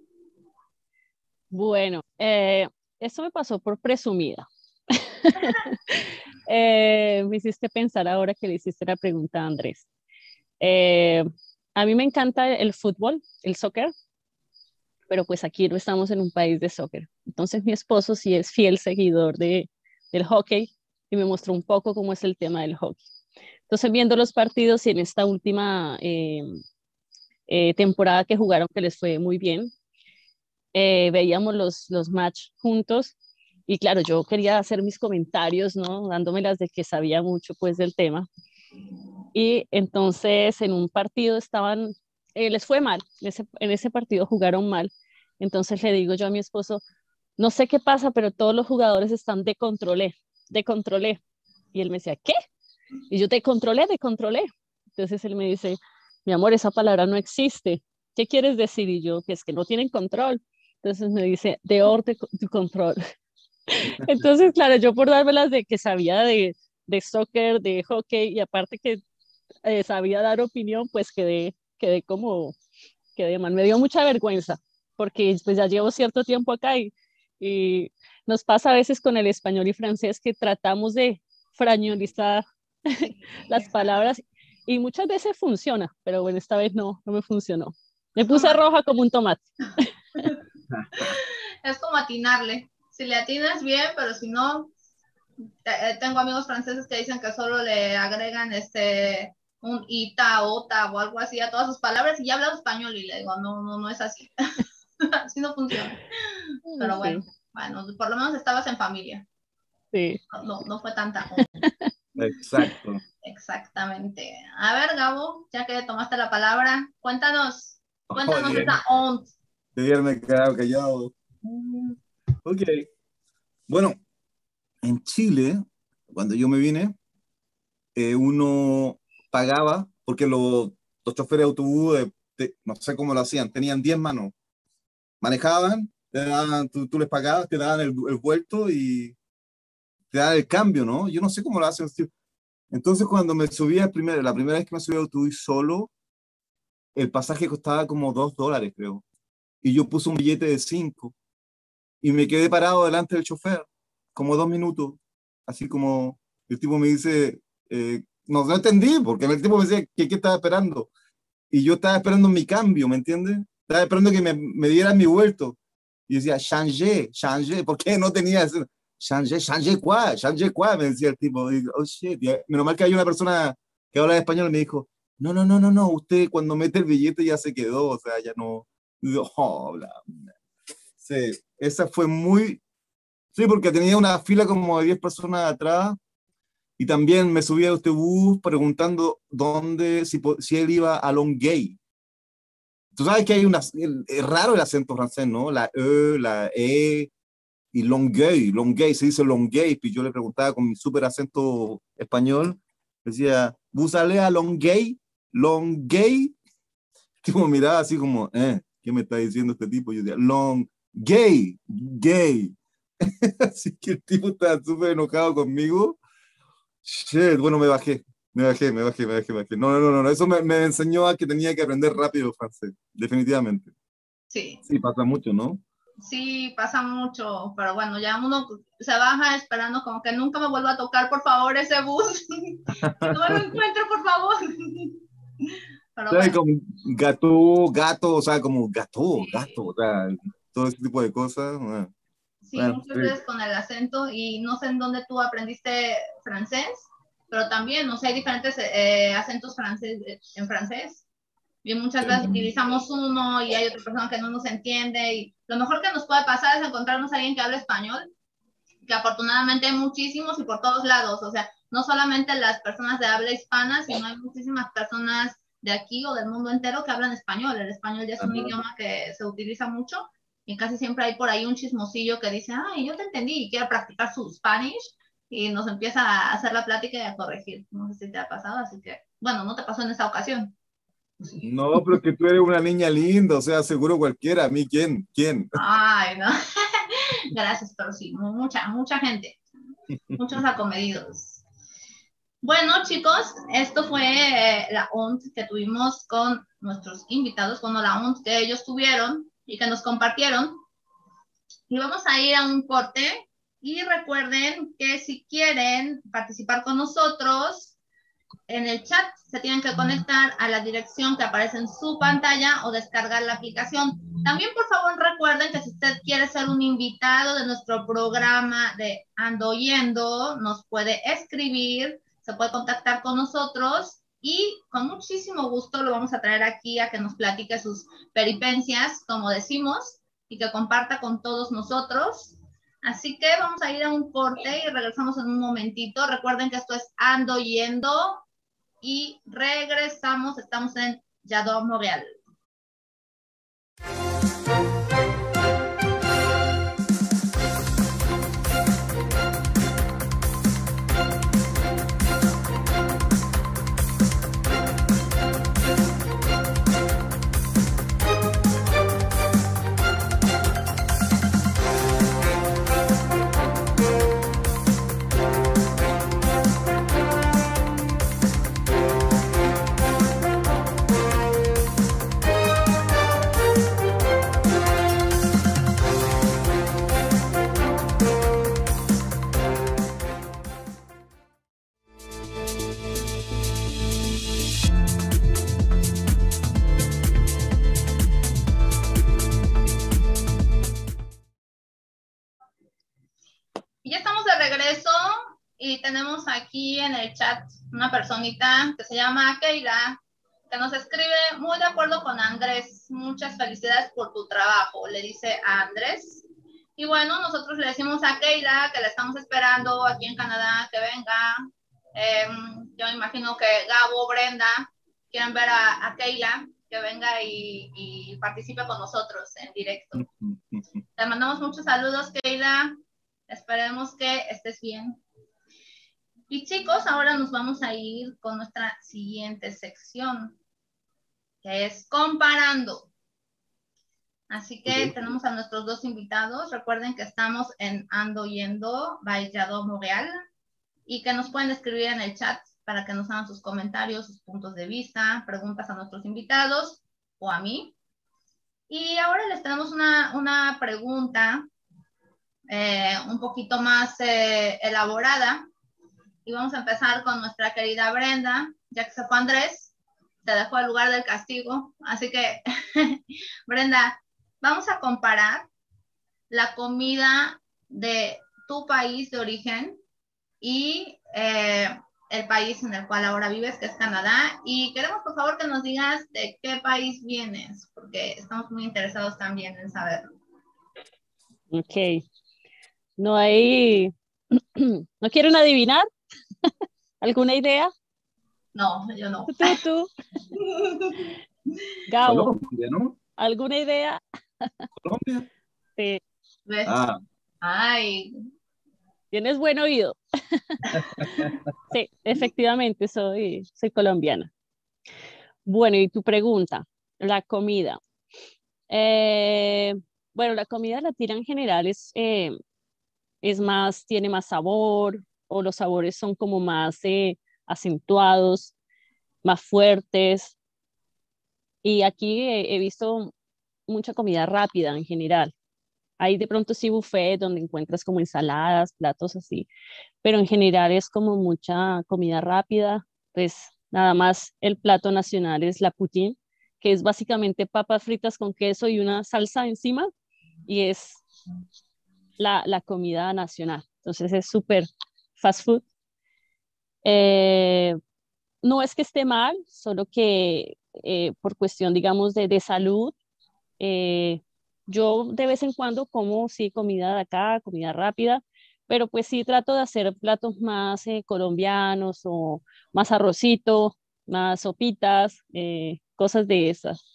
C: Bueno, eh, eso me pasó por presumida. Eh, me hiciste pensar ahora que le hiciste la pregunta a Andrés. Eh, a mí me encanta el fútbol, el soccer, pero pues aquí no estamos en un país de soccer. Entonces mi esposo sí es fiel seguidor de, del hockey y me mostró un poco cómo es el tema del hockey. Entonces viendo los partidos y en esta última eh, temporada que jugaron que les fue muy bien, veíamos los, los match juntos y claro, yo quería hacer mis comentarios, ¿no? Dándomelas de que sabía mucho, pues, del tema. Y entonces en un partido estaban, eh, les fue mal, en ese, partido jugaron mal. Entonces le digo yo a mi esposo, no sé qué pasa, pero todos los jugadores están de controlé, de controlé. Y él me decía, ¿qué? Y yo te controlé, de controlé. Entonces él me dice, mi amor, esa palabra no existe. ¿Qué quieres decir? Y yo, que es que no tienen control. Entonces me dice, de orden de control. Entonces, claro, yo por dármelas de que sabía de, de soccer, de hockey y aparte que eh, sabía dar opinión, pues quedé, quedé como, quedé mal. Me dio mucha vergüenza porque pues ya llevo cierto tiempo acá y, y nos pasa a veces con el español y francés que tratamos de frañolizar las palabras y muchas veces funciona, pero bueno, esta vez no, no me funcionó. Me puse roja como un tomate.
A: es como atinarle si le atinas bien, pero si no, eh, tengo amigos franceses que dicen que solo le agregan este un ita, ota o algo así a todas sus palabras y ya habla español y le digo, no, no, no es así. así no funciona. Pero bueno, bueno, por lo menos estabas en familia.
C: Sí.
A: No, no fue tanta.
D: Exacto.
A: Exactamente. A ver, Gabo, ya que tomaste la palabra, cuéntanos, cuéntanos esa ont.
D: Debieron quedado callado. Mm. Ok. Bueno, en Chile, cuando yo me vine, eh, uno pagaba, porque los, los choferes de autobús, no sé cómo lo hacían, tenían 10 manos. Manejaban, te daban, tú, les pagabas, te daban el, vuelto y te daban el cambio, ¿no? Yo no sé cómo lo hacen. Entonces, cuando me subía el primer, la primera vez que me subí a autobús solo, el pasaje costaba como 2 dólares, creo. Y yo puse un billete de 5 y me quedé parado delante del chofer, como dos minutos, así como el tipo me dice, eh, no, no entendí, porque el tipo me decía que qué estaba esperando. Y yo estaba esperando mi cambio, ¿me entiendes? Estaba esperando que me, me dieran mi vuelto. Y decía, changé, changé, ¿por qué no tenía eso? Changé, changé quoi, changé quoi, me decía el tipo. Y, oh shit, menos mal que hay una persona que habla español y me dijo, no, no, no, no, no, usted cuando mete el billete ya se quedó, o sea, ya no. Y oh, bla, bla. Sí, esa fue muy... Sí, porque tenía una fila como de 10 personas atrás y también me subí a este bus preguntando dónde, si, si él iba a Longueuil. Tú sabes que hay una... Es raro el acento francés, ¿no? La E, la E y Longueuil. Longueuil, se dice Longueuil. Y yo le preguntaba con mi súper acento español, decía, ¿vos a Longueuil? Longueuil. Tipo miraba así como, eh, ¿qué me está diciendo este tipo? Yo decía, Long gay, gay. Así que el tipo estaba súper enojado conmigo. Shit, bueno, me bajé, me bajé, me bajé, me bajé, me bajé. No, no, no, no. eso me, me enseñó a que tenía que aprender rápido francés, definitivamente.
A: Sí.
D: Sí, pasa mucho, ¿no?
A: Sí, pasa mucho, pero bueno, ya uno se baja esperando como que nunca me vuelva a tocar, por favor, ese bus. no me lo encuentro, por favor.
D: Pero bueno. como gato, gato, o sea, como gato, gato, o sea, todo ese tipo de cosas.
A: Sí, muchas veces con el acento y no sé en dónde tú aprendiste francés, pero también, no sé, hay diferentes eh, acentos francés, en francés. Y muchas veces utilizamos uno y hay otra persona que no nos entiende. Y lo mejor que nos puede pasar es encontrarnos a alguien que habla español, que afortunadamente hay muchísimos y por todos lados. O sea, no solamente las personas de habla hispana, sino hay muchísimas personas de aquí o del mundo entero que hablan español. El español ya es un idioma que se utiliza mucho y casi siempre hay por ahí un chismosillo que dice, ay, yo te entendí y quiero practicar su Spanish y nos empieza a hacer la plática y a corregir. No sé si te ha pasado, así que, bueno, no te pasó en esa ocasión.
D: No, pero que tú eres una niña linda, o sea, seguro cualquiera. ¿A mí quién? ¿Quién?
A: Ay, no. Gracias, pero sí, mucha, mucha gente. Muchos acomedidos. Bueno, chicos, esto fue eh, la ONT que tuvimos con nuestros invitados, bueno, la ONT que ellos tuvieron y que nos compartieron. Y vamos a ir a un corte. Y recuerden que si quieren participar con nosotros, en el chat se tienen que conectar a la dirección que aparece en su pantalla o descargar la aplicación. También, por favor, recuerden que si usted quiere ser un invitado de nuestro programa de Ando Yendo, nos puede escribir, se puede contactar con nosotros y con muchísimo gusto lo vamos a traer aquí a que nos platique sus peripencias, como decimos, y que comparta con todos nosotros. Así que vamos a ir a un corte y regresamos en un momentito. Recuerden que esto es Ando Yendo y regresamos. Estamos en Yador Montreal. Y tenemos aquí en el chat una personita que se llama Keila, que nos escribe muy de acuerdo con Andrés. Muchas felicidades por tu trabajo, le dice a Andrés. Y bueno, nosotros le decimos a Keila que la estamos esperando aquí en Canadá, que venga. Em, yo me imagino que Gabo, Brenda, quieren ver a, a Keila, que venga y, y participe con nosotros en directo. Te mandamos muchos saludos, Keila. Esperemos que estés bien. Y chicos, ahora nos vamos a ir con nuestra siguiente sección, que es comparando. Así que tenemos a nuestros dos invitados. Recuerden que estamos en Ando Yendo, Vallado Montreal, y que nos pueden escribir en el chat para que nos hagan sus comentarios, sus puntos de vista, preguntas a nuestros invitados o a mí. Y ahora les tenemos una, una pregunta eh, un poquito más eh, elaborada. Y vamos a empezar con nuestra querida Brenda, ya que se fue Andrés, te dejó el lugar del castigo. Así que, Brenda, vamos a comparar la comida de tu país de origen y eh, el país en el cual ahora vives, que es Canadá. Y queremos, por favor, que nos digas de qué país vienes, porque estamos muy interesados también en saberlo.
C: Ok. No hay, ¿no quieren adivinar? ¿Alguna idea?
A: No, yo no.
C: Tú, tú. Gabo,
D: Colombia, ¿no?
C: ¿alguna idea?
D: Colombia.
C: Sí,
A: ¿Ves?
D: Ah,
A: Ay,
C: tienes buen oído. Sí, efectivamente, soy, soy colombiana. Bueno, y tu pregunta, la comida. Eh, bueno, la comida latina en general es, eh, es más, tiene más sabor, o los sabores son como más eh, acentuados, más fuertes. Y aquí he, he visto mucha comida rápida en general. Hay de pronto sí buffet donde encuentras como ensaladas, platos así, pero en general es como mucha comida rápida. Pues nada más el plato nacional es la poutine, que es básicamente papas fritas con queso y una salsa encima y es la comida nacional. Entonces es súper fast food. Eh, no es que esté mal, solo que eh, por cuestión, digamos, de, de salud, eh, yo de vez en cuando como, sí, comida de acá, comida rápida, pero pues sí trato de hacer platos más colombianos o más arrocito, más sopitas, cosas de esas.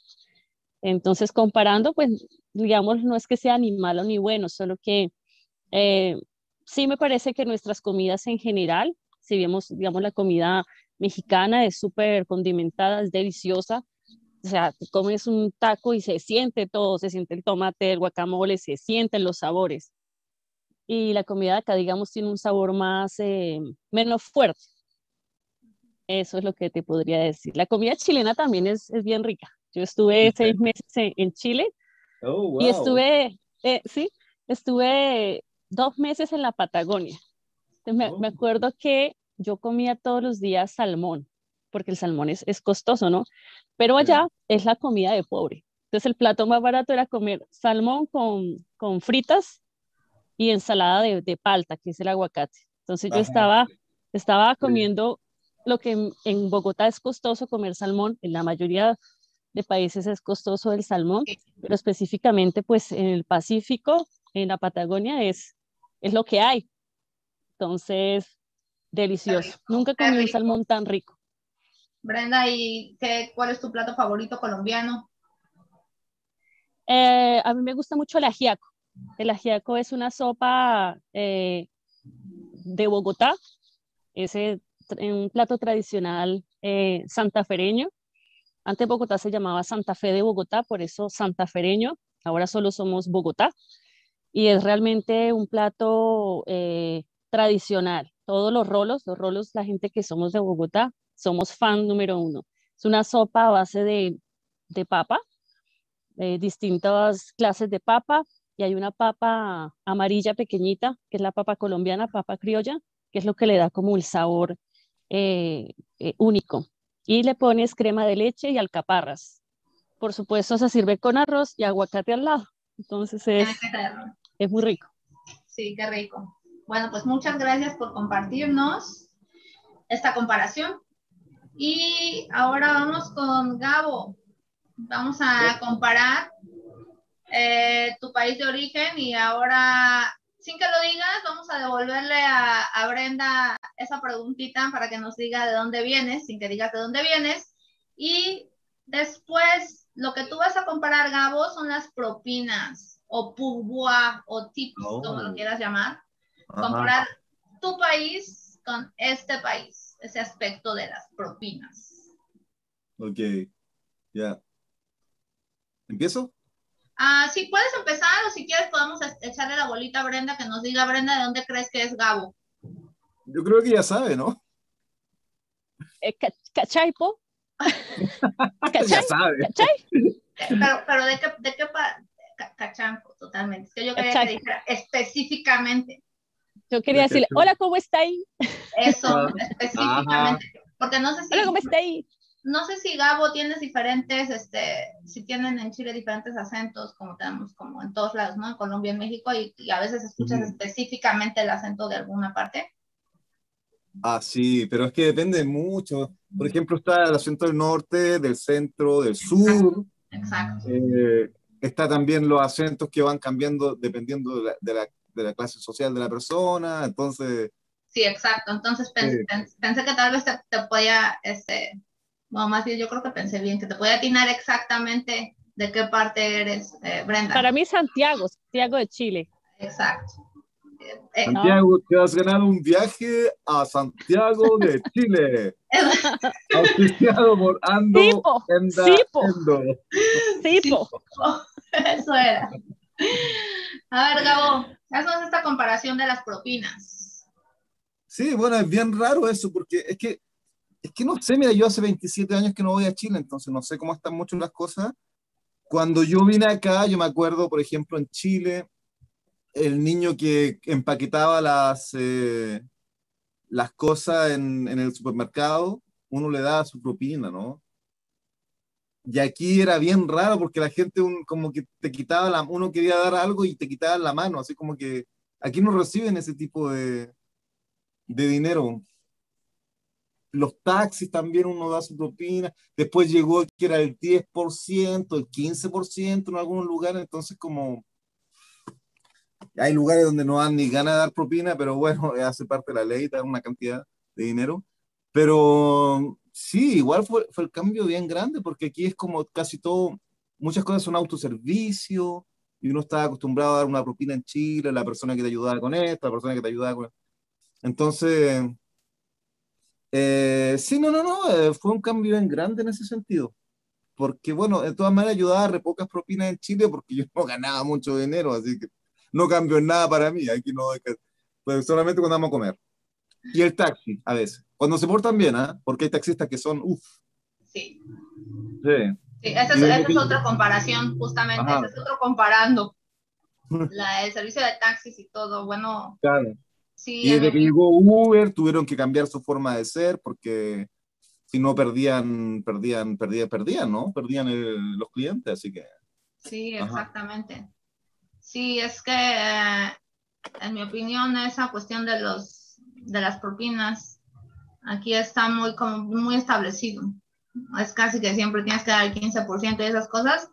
C: Entonces, comparando, pues, digamos, no es que sea ni malo ni bueno, solo que sí me parece que nuestras comidas en general, si vemos, digamos, la comida mexicana es súper condimentada, es deliciosa. O sea, te comes un taco y se siente todo, se siente el tomate, el guacamole, se sienten los sabores. Y la comida de acá, digamos, tiene un sabor más, eh, menos fuerte. Eso es lo que te podría decir. La comida chilena también es, es bien rica. Yo estuve seis meses en, Chile
D: oh,
C: y estuve, eh, sí, estuve dos meses en la Patagonia. Me, me, oh. acuerdo que yo comía todos los días salmón, porque el salmón es, es costoso, ¿no? Pero allá es la comida de pobre. Entonces el plato más barato era comer salmón con, con fritas y ensalada de, de, palta, que es el aguacate. Entonces yo estaba, estaba comiendo lo que en, Bogotá es costoso comer salmón, en la mayoría de países es costoso el salmón, pero específicamente pues en el Pacífico, en la Patagonia es, es lo que hay. Entonces, delicioso. Nunca comí un salmón tan rico.
A: Brenda, ¿y qué, cuál es tu plato favorito colombiano?
C: Eh, a mí me gusta mucho el ajiaco. El ajiaco es una sopa eh, de Bogotá. Ese un plato tradicional eh, santafereño. Antes Bogotá se llamaba Santa Fe de Bogotá, por eso santafereño. Ahora solo somos Bogotá. Y es realmente un plato eh, tradicional. Todos los rolos, los rolos, la gente que somos de Bogotá, somos fan número uno. Es una sopa a base de, de papa, eh, distintas clases de papa, y hay una papa amarilla pequeñita, que es la papa colombiana, papa criolla, que es lo que le da como el sabor eh, único. Y le pones crema de leche y alcaparras. Por supuesto, se sirve con arroz y aguacate al lado. Entonces es, es muy rico.
A: Sí, qué rico. Bueno, pues muchas gracias por compartirnos esta comparación. Y ahora vamos con Gabo. Vamos a comparar eh, tu país de origen y ahora sin que lo digas, vamos a devolverle a, Brenda esa preguntita para que nos diga de dónde vienes, sin que digas de dónde vienes. Y después, lo que tú vas a comparar, Gabo, son las propinas, o pourboire, o tips, como lo oh. quieras llamar. Comparar tu país con este país, ese aspecto de las propinas.
D: Ok, ya. ¿Empiezo?
A: Ah, sí, puedes empezar o si quieres podemos echarle la bolita a Brenda que nos diga, Brenda, ¿de dónde crees que es Gabo?
D: Yo creo que ya sabe, ¿no?
C: Eh, ¿Cachaipo?
D: ya sabe.
A: ¿Cachai? Pero, pero ¿de qué, de qué Cachanco, totalmente. Es que yo quería que dijera específicamente.
C: Yo quería decirle, hola, ¿cómo está ahí?
A: Eso, ah, específicamente. Porque no sé si...
C: Hola, ¿cómo está ahí?
A: no sé si Gabo tienes diferentes, este, si tienen en Chile diferentes acentos, como tenemos como en todos lados, ¿no? En Colombia, en México, y, a veces escuchas específicamente el acento de alguna parte.
D: Ah, sí, pero es que depende mucho. Por ejemplo, está el acento del norte, del centro, del sur.
A: Exacto.
D: Eh, está también los acentos que van cambiando dependiendo de la, de la, clase social de la persona. Entonces.
A: Sí, exacto. Entonces pensé, que tal vez te, te podía este, no, más bien yo creo que pensé bien, que te puede atinar exactamente de qué parte eres, eh, Brenda.
C: Para mí Santiago, Santiago de Chile.
A: Exacto.
D: Eh, eh, Santiago, te has ganado un viaje a Santiago de Chile. Auspiciado por Ando.
C: Sipo, Sipo.
A: Eso era. A ver, Gabo, haznos esta comparación de las propinas.
D: Sí, bueno, es bien raro eso, porque es que es que no sé, mira, yo hace 27 años que no voy a Chile, entonces no sé cómo están mucho las cosas. Cuando yo vine acá, yo me acuerdo, por ejemplo, en Chile, el niño que empaquetaba las, eh, las cosas en, en, el supermercado, uno le daba su propina, ¿no? Y aquí era bien raro porque la gente como que te quitaba la, uno quería dar algo y te quitaba la mano, así como que aquí no reciben ese tipo de, de dinero. Los taxis también uno da su propina, después llegó que era el 10%, el 15% en algunos lugares, entonces como hay lugares donde no dan ni ganas de dar propina, pero bueno, hace parte de la ley, dar una cantidad de dinero, pero sí, igual fue, fue el cambio bien grande, porque aquí es como casi todo, muchas cosas son autoservicio, y uno está acostumbrado a dar una propina en Chile, la persona que te ayudaba con esto, la persona que te ayudaba con... Entonces, eh, sí, no, no, no, eh, fue un cambio en grande en ese sentido. Porque, bueno, de todas maneras ayudaba a re pocas propinas en Chile porque yo no ganaba mucho dinero, así que no cambió nada para mí. Aquí no, pues solamente cuando vamos a comer. Y el taxi, a veces. Cuando se portan bien, ¿ah? Porque hay taxistas que son, uff.
A: Sí.
D: Sí.
A: Sí, esa es, esa es otra comparación, justamente, ese es otro comparando. La, el servicio de taxis y todo, bueno.
D: Claro.
A: Sí,
D: Y desde
A: en-
D: que llegó Uber tuvieron que cambiar su forma de ser porque si no perdían, perdían, perdían, perdían, ¿no? Perdían el- los clientes, así que.
A: Sí,
D: Ajá.
A: exactamente. Sí, es que eh, en mi opinión esa cuestión de los de las propinas aquí está muy como muy establecido. Es casi que siempre tienes que dar el 15% de esas cosas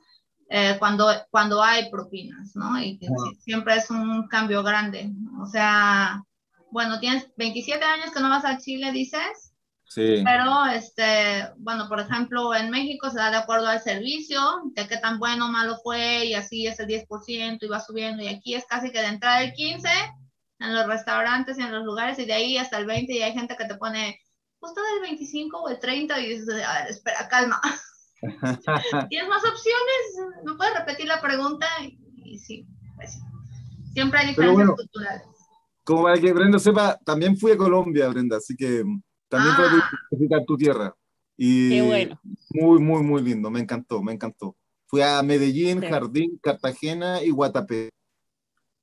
A: eh, cuando, cuando hay propinas, ¿no? Y sí, siempre es un cambio grande. O sea, bueno, tienes 27 años que no vas a Chile, dices.
D: Sí.
A: Pero, este, bueno, por ejemplo, en México se da de acuerdo al servicio, de qué tan bueno o malo fue, y así es el 10% y va subiendo, y aquí es casi que de entrada el 15 en los restaurantes y en los lugares, y de ahí hasta el 20, y hay gente que te pone, pues todo el 25 o el 30, y dices, a ver, espera, calma. ¿Tienes más opciones? ¿Me puedes repetir la pregunta? Y, sí, pues. Siempre hay diferencias
D: bueno.
A: culturales.
D: Como para que Brenda sepa, también fui a Colombia, Brenda, así que también a
A: Ah.
D: visitar tu tierra. Y
C: Qué bueno.
D: muy, muy, muy lindo, me encantó, me encantó. Fui a Medellín,
C: Sí.
D: Jardín, Cartagena y Guatapé.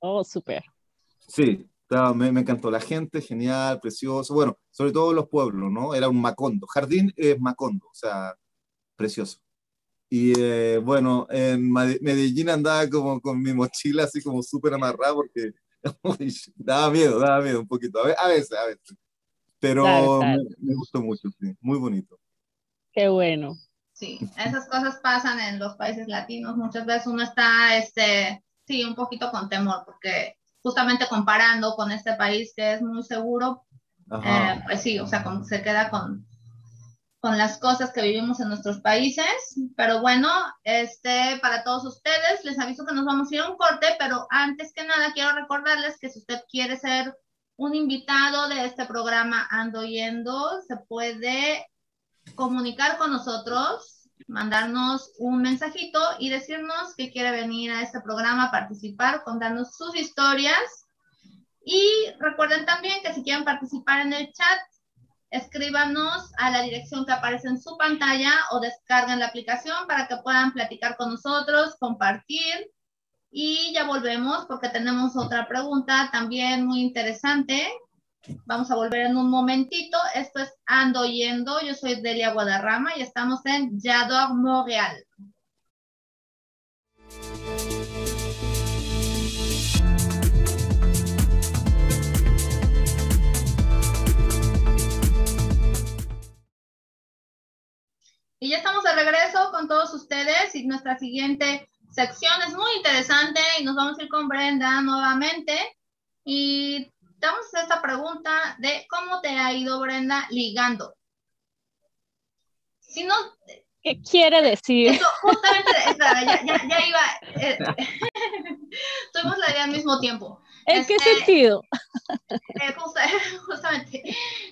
C: Oh, súper.
D: Sí, estaba- me, me encantó. La gente, genial, precioso. Bueno, sobre todo los pueblos, ¿no? Era un Macondo. Jardín es Macondo, o sea, precioso. Y eh, bueno, en Medellín andaba como con mi mochila así como súper amarrada porque uy, daba miedo, daba miedo un poquito. A ve- a veces, a veces. Pero
C: Claro, claro.
D: Me, me gustó mucho, sí. Muy bonito.
C: Qué bueno.
A: Sí, esas cosas pasan en los países latinos. Muchas veces uno está, este, sí, un poquito con temor, porque justamente comparando con este país que es muy seguro, eh, pues sí, o sea, como se queda con, con las cosas que vivimos en nuestros países. Pero bueno, este, para todos ustedes, les aviso que nos vamos a ir a un corte, pero antes que nada quiero recordarles que si usted quiere ser un invitado de este programa Ando Yendo, se puede comunicar con nosotros, mandarnos un mensajito y decirnos que quiere venir a este programa a participar, contarnos sus historias. Y recuerden también que si quieren participar en el chat, escríbanos a la dirección que aparece en su pantalla o descarguen la aplicación para que puedan platicar con nosotros, compartir. Y ya volvemos porque tenemos otra pregunta también muy interesante. Vamos a volver en un momentito. Esto es Ando Yendo. Yo soy Delia Guadarrama y estamos en Yador Montreal. Y ya estamos de regreso con todos ustedes y nuestra siguiente sección es muy interesante y nos vamos a ir con Brenda nuevamente y damos esta pregunta de cómo te ha ido Brenda ligando. Si no,
C: ¿Qué quiere decir?
A: eso justamente, espera, ya, ya, ya iba, eh, tuvimos la idea al mismo tiempo.
C: ¿En qué
A: Este,
C: sentido?
A: Eh, justa- justamente,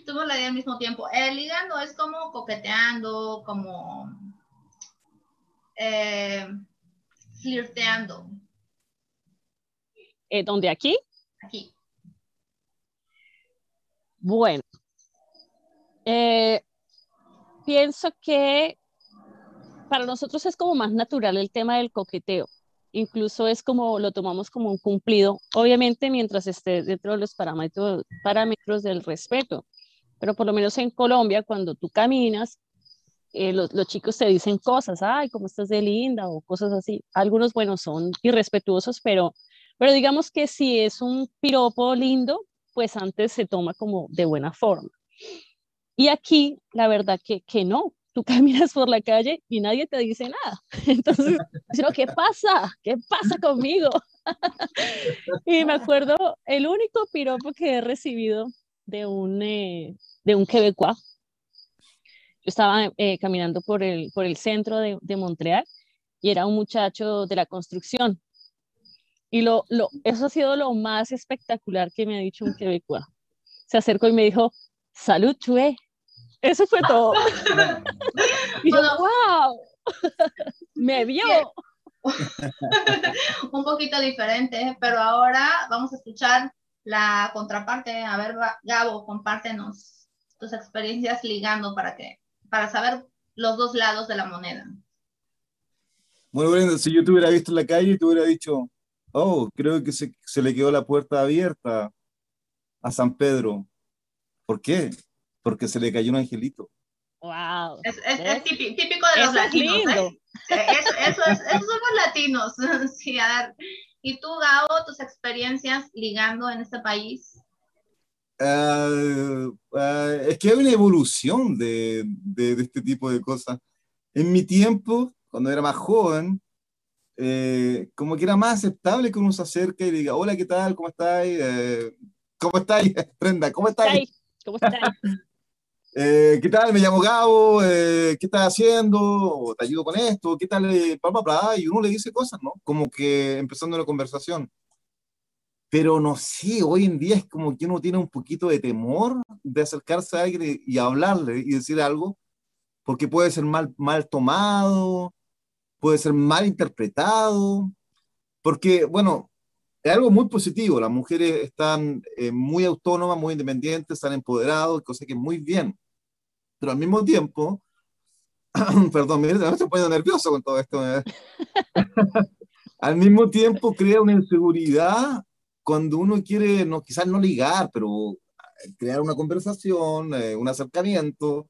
A: tuvimos la idea al mismo tiempo. El ligando es como coqueteando, como eh, flirteando.
C: Eh, ¿Dónde aquí?
A: Aquí.
C: Bueno, eh, pienso que para nosotros es como más natural el tema del coqueteo. Incluso es como lo tomamos como un cumplido, obviamente mientras esté dentro de los parámetros, del respeto. Pero por lo menos en Colombia, cuando tú caminas, eh, los, los chicos te dicen cosas, ay, cómo estás de linda o cosas así. Algunos, bueno, son irrespetuosos, pero, pero digamos que si es un piropo lindo, pues antes se toma como de buena forma. Y aquí, la verdad que, que no. Tú caminas por la calle y nadie te dice nada. Entonces, ¿qué pasa? ¿Qué pasa conmigo? y me acuerdo, el único piropo que he recibido de un, eh, de un quebecois, yo estaba eh, caminando por el, por el centro de, de Montreal y era un muchacho de la construcción. Y lo, lo, eso ha sido lo más espectacular que me ha dicho un quebecois. Se acercó y me dijo, salud, chue. Eso fue todo. y yo,
A: Bueno.
C: wow, me vio.
A: Un poquito diferente, pero ahora vamos a escuchar la contraparte. A ver, Gabo, compártenos tus experiencias ligando para que, para saber los dos lados de la moneda.
D: Bueno, Brenda, si yo te hubiera visto en la calle, te hubiera dicho, oh, creo que se, se le quedó la puerta abierta a San Pedro. ¿Por qué? Porque se le cayó un angelito.
C: Wow.
A: Es, es, es típico, típico, de los latinos. ¿eh? Eso, eso, es, eso son los latinos. sí, a ver. ¿Y tú, Gao, tus experiencias ligando en este país?
D: Uh, uh, es que hay una evolución de, de, de, este tipo de cosas. En mi tiempo, cuando era más joven, eh, como que era más aceptable que uno se acerque y diga, hola, ¿qué tal? ¿Cómo estáis? Eh, ¿Cómo estáis, Brenda? ¿Cómo estáis?
C: ¿Cómo estáis?
D: Eh, ¿Qué tal? Me llamo Gabo, eh, ¿qué estás haciendo? ¿O ¿Te ayudo con esto? ¿Qué tal? Eh, bla, bla, bla, y uno le dice cosas, ¿no? Como que empezando la conversación. Pero no sé, hoy en día es como que uno tiene un poquito de temor de acercarse a alguien y, y hablarle y decir algo, porque puede ser mal, mal tomado, puede ser mal interpretado, porque, bueno, es algo muy positivo, las mujeres están eh, muy autónomas, muy independientes, están empoderados, cosa que es muy bien pero al mismo tiempo, perdón, me estoy poniendo nervioso con todo esto. al mismo tiempo crea una inseguridad cuando uno quiere, no, quizás no ligar, pero crear una conversación, eh, un acercamiento,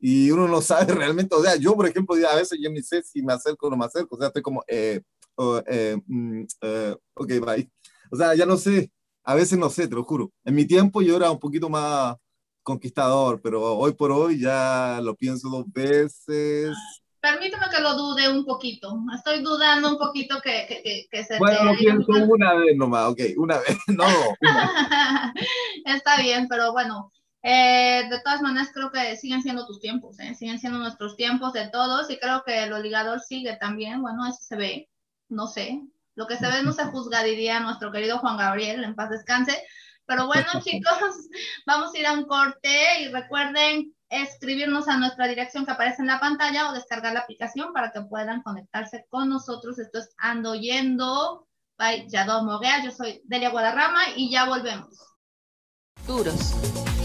D: y uno no sabe realmente, o sea, yo, por ejemplo, a veces yo ni sé si me acerco o no me acerco, o sea, estoy como, eh, oh, eh, mm, eh, ok, bye. O sea, ya no sé, a veces no sé, te lo juro. En mi tiempo yo era un poquito más conquistador, pero hoy por hoy ya lo pienso dos veces.
A: Permíteme que lo dude un poquito. Estoy dudando un poquito que, que, que, se
D: Bueno, lo pienso una vez nomás, ok, una vez, no. Una.
A: Está bien, pero bueno, eh, de todas maneras creo que siguen siendo tus tiempos, ¿eh? siguen siendo nuestros tiempos de todos y creo que el ligador sigue también, bueno, eso se ve, no sé, lo que se ve no se juzga, diría nuestro querido Juan Gabriel, en paz descanse, pero bueno, chicos, vamos a ir a un corte y recuerden escribirnos a nuestra dirección que aparece en la pantalla o descargar la aplicación para que puedan conectarse con nosotros. Esto es Ando Yendo by Yadó Moguea. Yo soy Delia Guadarrama y ya volvemos.
H: Duros,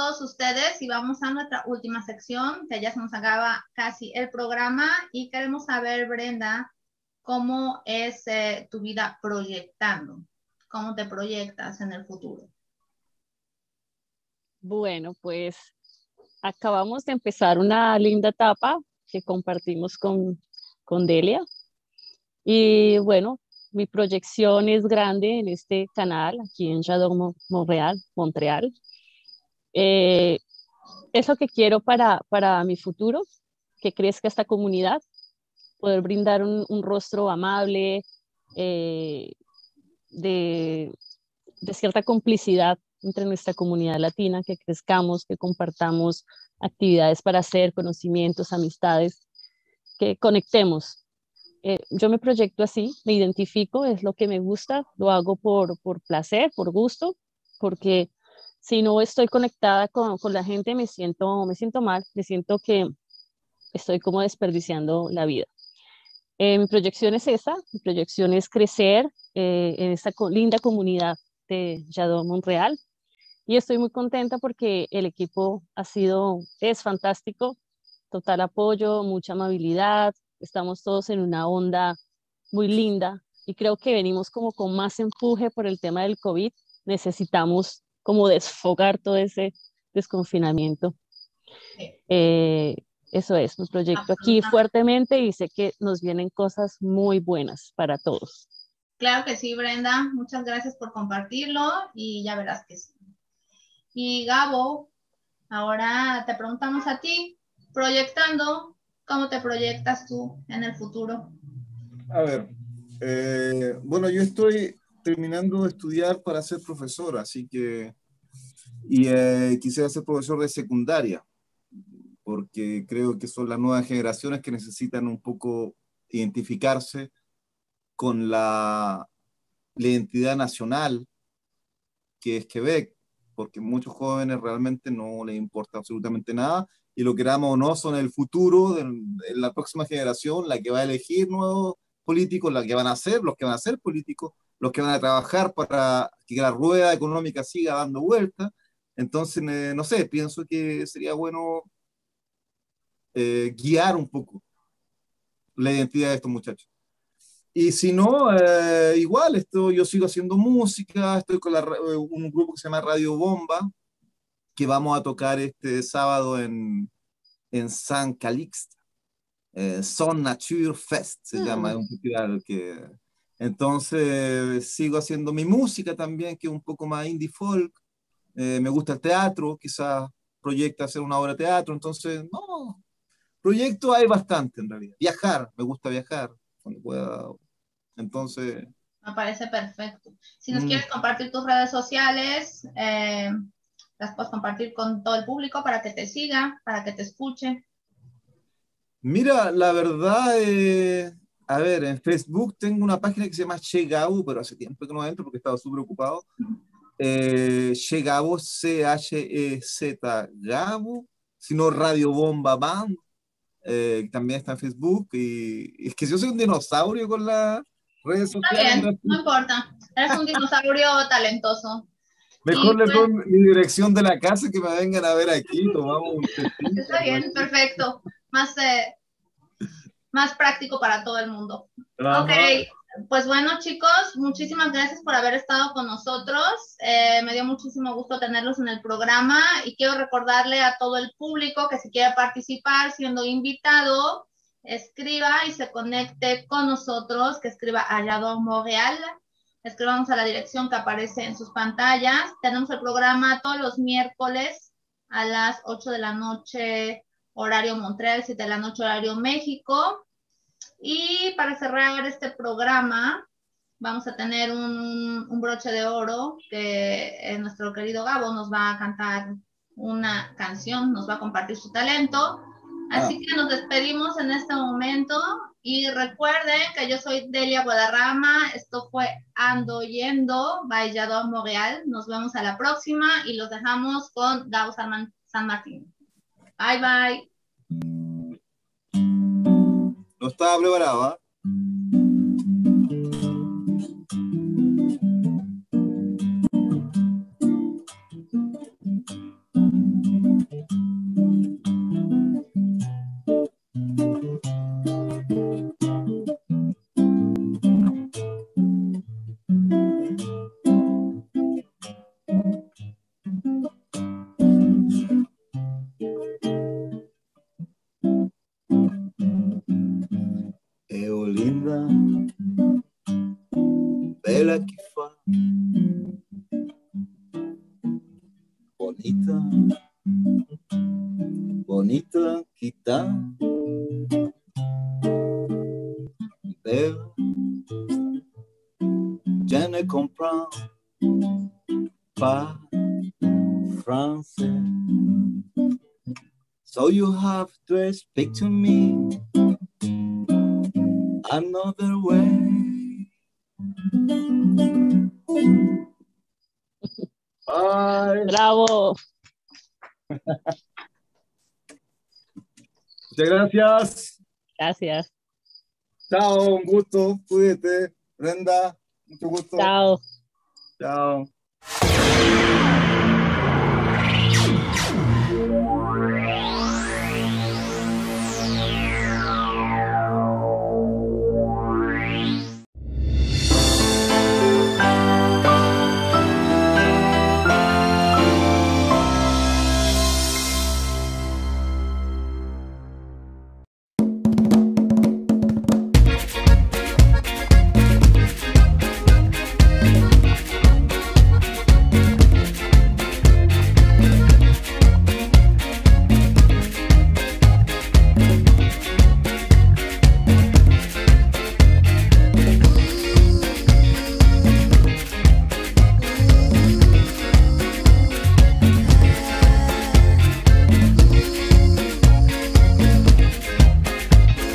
A: Todos ustedes y vamos a nuestra última sección, que ya se nos acaba casi el programa y queremos saber, Brenda, cómo es eh, tu vida proyectando, cómo te proyectas en el futuro.
C: Bueno, pues acabamos de empezar una linda etapa que compartimos con, con Delia. Y bueno, mi proyección es grande en este canal, aquí en Shadow Montreal. Montreal. Eh, es lo que quiero para, para mi futuro, que crezca esta comunidad, poder brindar un, rostro amable, eh, de, de cierta complicidad entre nuestra comunidad latina, que crezcamos, que compartamos actividades para hacer, conocimientos, amistades, que conectemos. Eh, yo me proyecto así, me identifico, es lo que me gusta, lo hago por, por placer, por gusto, porque si no estoy conectada con, con, la gente me siento, me siento mal, me siento que estoy como desperdiciando la vida. Eh, mi proyección es esa, mi proyección es crecer eh, en esta linda comunidad de Yadó Montreal, y estoy muy contenta porque el equipo ha sido, es fantástico, total apoyo, mucha amabilidad, estamos todos en una onda muy linda y creo que venimos como con más empuje por el tema del COVID, necesitamos como desfogar todo ese desconfinamiento. Eh, eso es, me proyecto aquí fuertemente y sé que nos vienen cosas muy buenas para todos.
A: Claro que sí, Brenda, muchas gracias por compartirlo y ya verás que sí. Y Gabo, ahora te preguntamos a ti, proyectando, ¿cómo te proyectas tú en el futuro?
D: A ver, eh, bueno, yo estoy terminando de estudiar para ser profesor, así que, y eh, quisiera ser profesor de secundaria, porque creo que son las nuevas generaciones que necesitan un poco identificarse con la, identidad nacional que es Quebec, porque muchos jóvenes realmente no les importa absolutamente nada y lo queramos o no son el futuro de, la próxima generación, la que va a elegir nuevos políticos, la que van a ser, los que van a ser políticos, los que van a trabajar para que la rueda económica siga dando vuelta. Entonces, eh, no sé, pienso que sería bueno eh, guiar un poco la identidad de estos muchachos. Y si no, eh, igual, esto, yo sigo haciendo música, estoy con un grupo que se llama Radio Bomba, que vamos a tocar este sábado en, en San Calixto. Son Nature Fest se llama, un festival que... Entonces sigo haciendo mi música también, que es un poco más indie folk. me gusta el teatro, quizás proyecta hacer una obra de teatro, entonces, no, Proyectos hay bastante en realidad. Viajar, me gusta viajar cuando pueda. Entonces.
A: Me parece perfecto. Si nos mm. quieres compartir tus redes sociales, eh, las puedes compartir con todo el público para que te siga, para que te escuche.
D: Mira, la verdad, eh, a ver, en Facebook tengo una página que se llama Che pero hace tiempo que no entro porque he estado súper ocupado. Eh, che C-H-E-Z Gabo, sino Radio Bomba Band, eh, también está en Facebook. Y, es que yo soy un dinosaurio con las redes sociales.
A: Está bien, no importa. Eres un dinosaurio talentoso.
D: Mejor le doy pues mi dirección de la casa que me vengan a ver aquí. Tomamos un
A: Está bien, perfecto. Más, eh, más práctico para todo el mundo. Ok. Pues bueno, chicos, muchísimas gracias por haber estado con nosotros. Eh, me dio muchísimo gusto tenerlos en el programa y quiero recordarle a todo el público que si quiere participar siendo invitado, escriba y se conecte con nosotros, que escriba Hallador Montreal. Escribamos a la dirección que aparece en sus pantallas. Tenemos el programa todos los miércoles a las 8 de la noche, horario Montreal, 7 de la noche, horario México. Y para cerrar este programa, vamos a tener un, broche de oro que eh, nuestro querido Gabo nos va a cantar una canción, nos va a compartir su talento. Así ah. que nos despedimos en este momento y recuerden que yo soy Delia Guadarrama, esto fue Ando Yendo, Valladolid Montreal. Nos vemos a la próxima y los dejamos con Gabo San Martín. Bye bye.
D: No estaba preparado, ¿ah? Muchas gracias.
C: Gracias.
D: Chao, un gusto. Cuídate. Brenda, mucho gusto.
C: Chao.
D: Chao.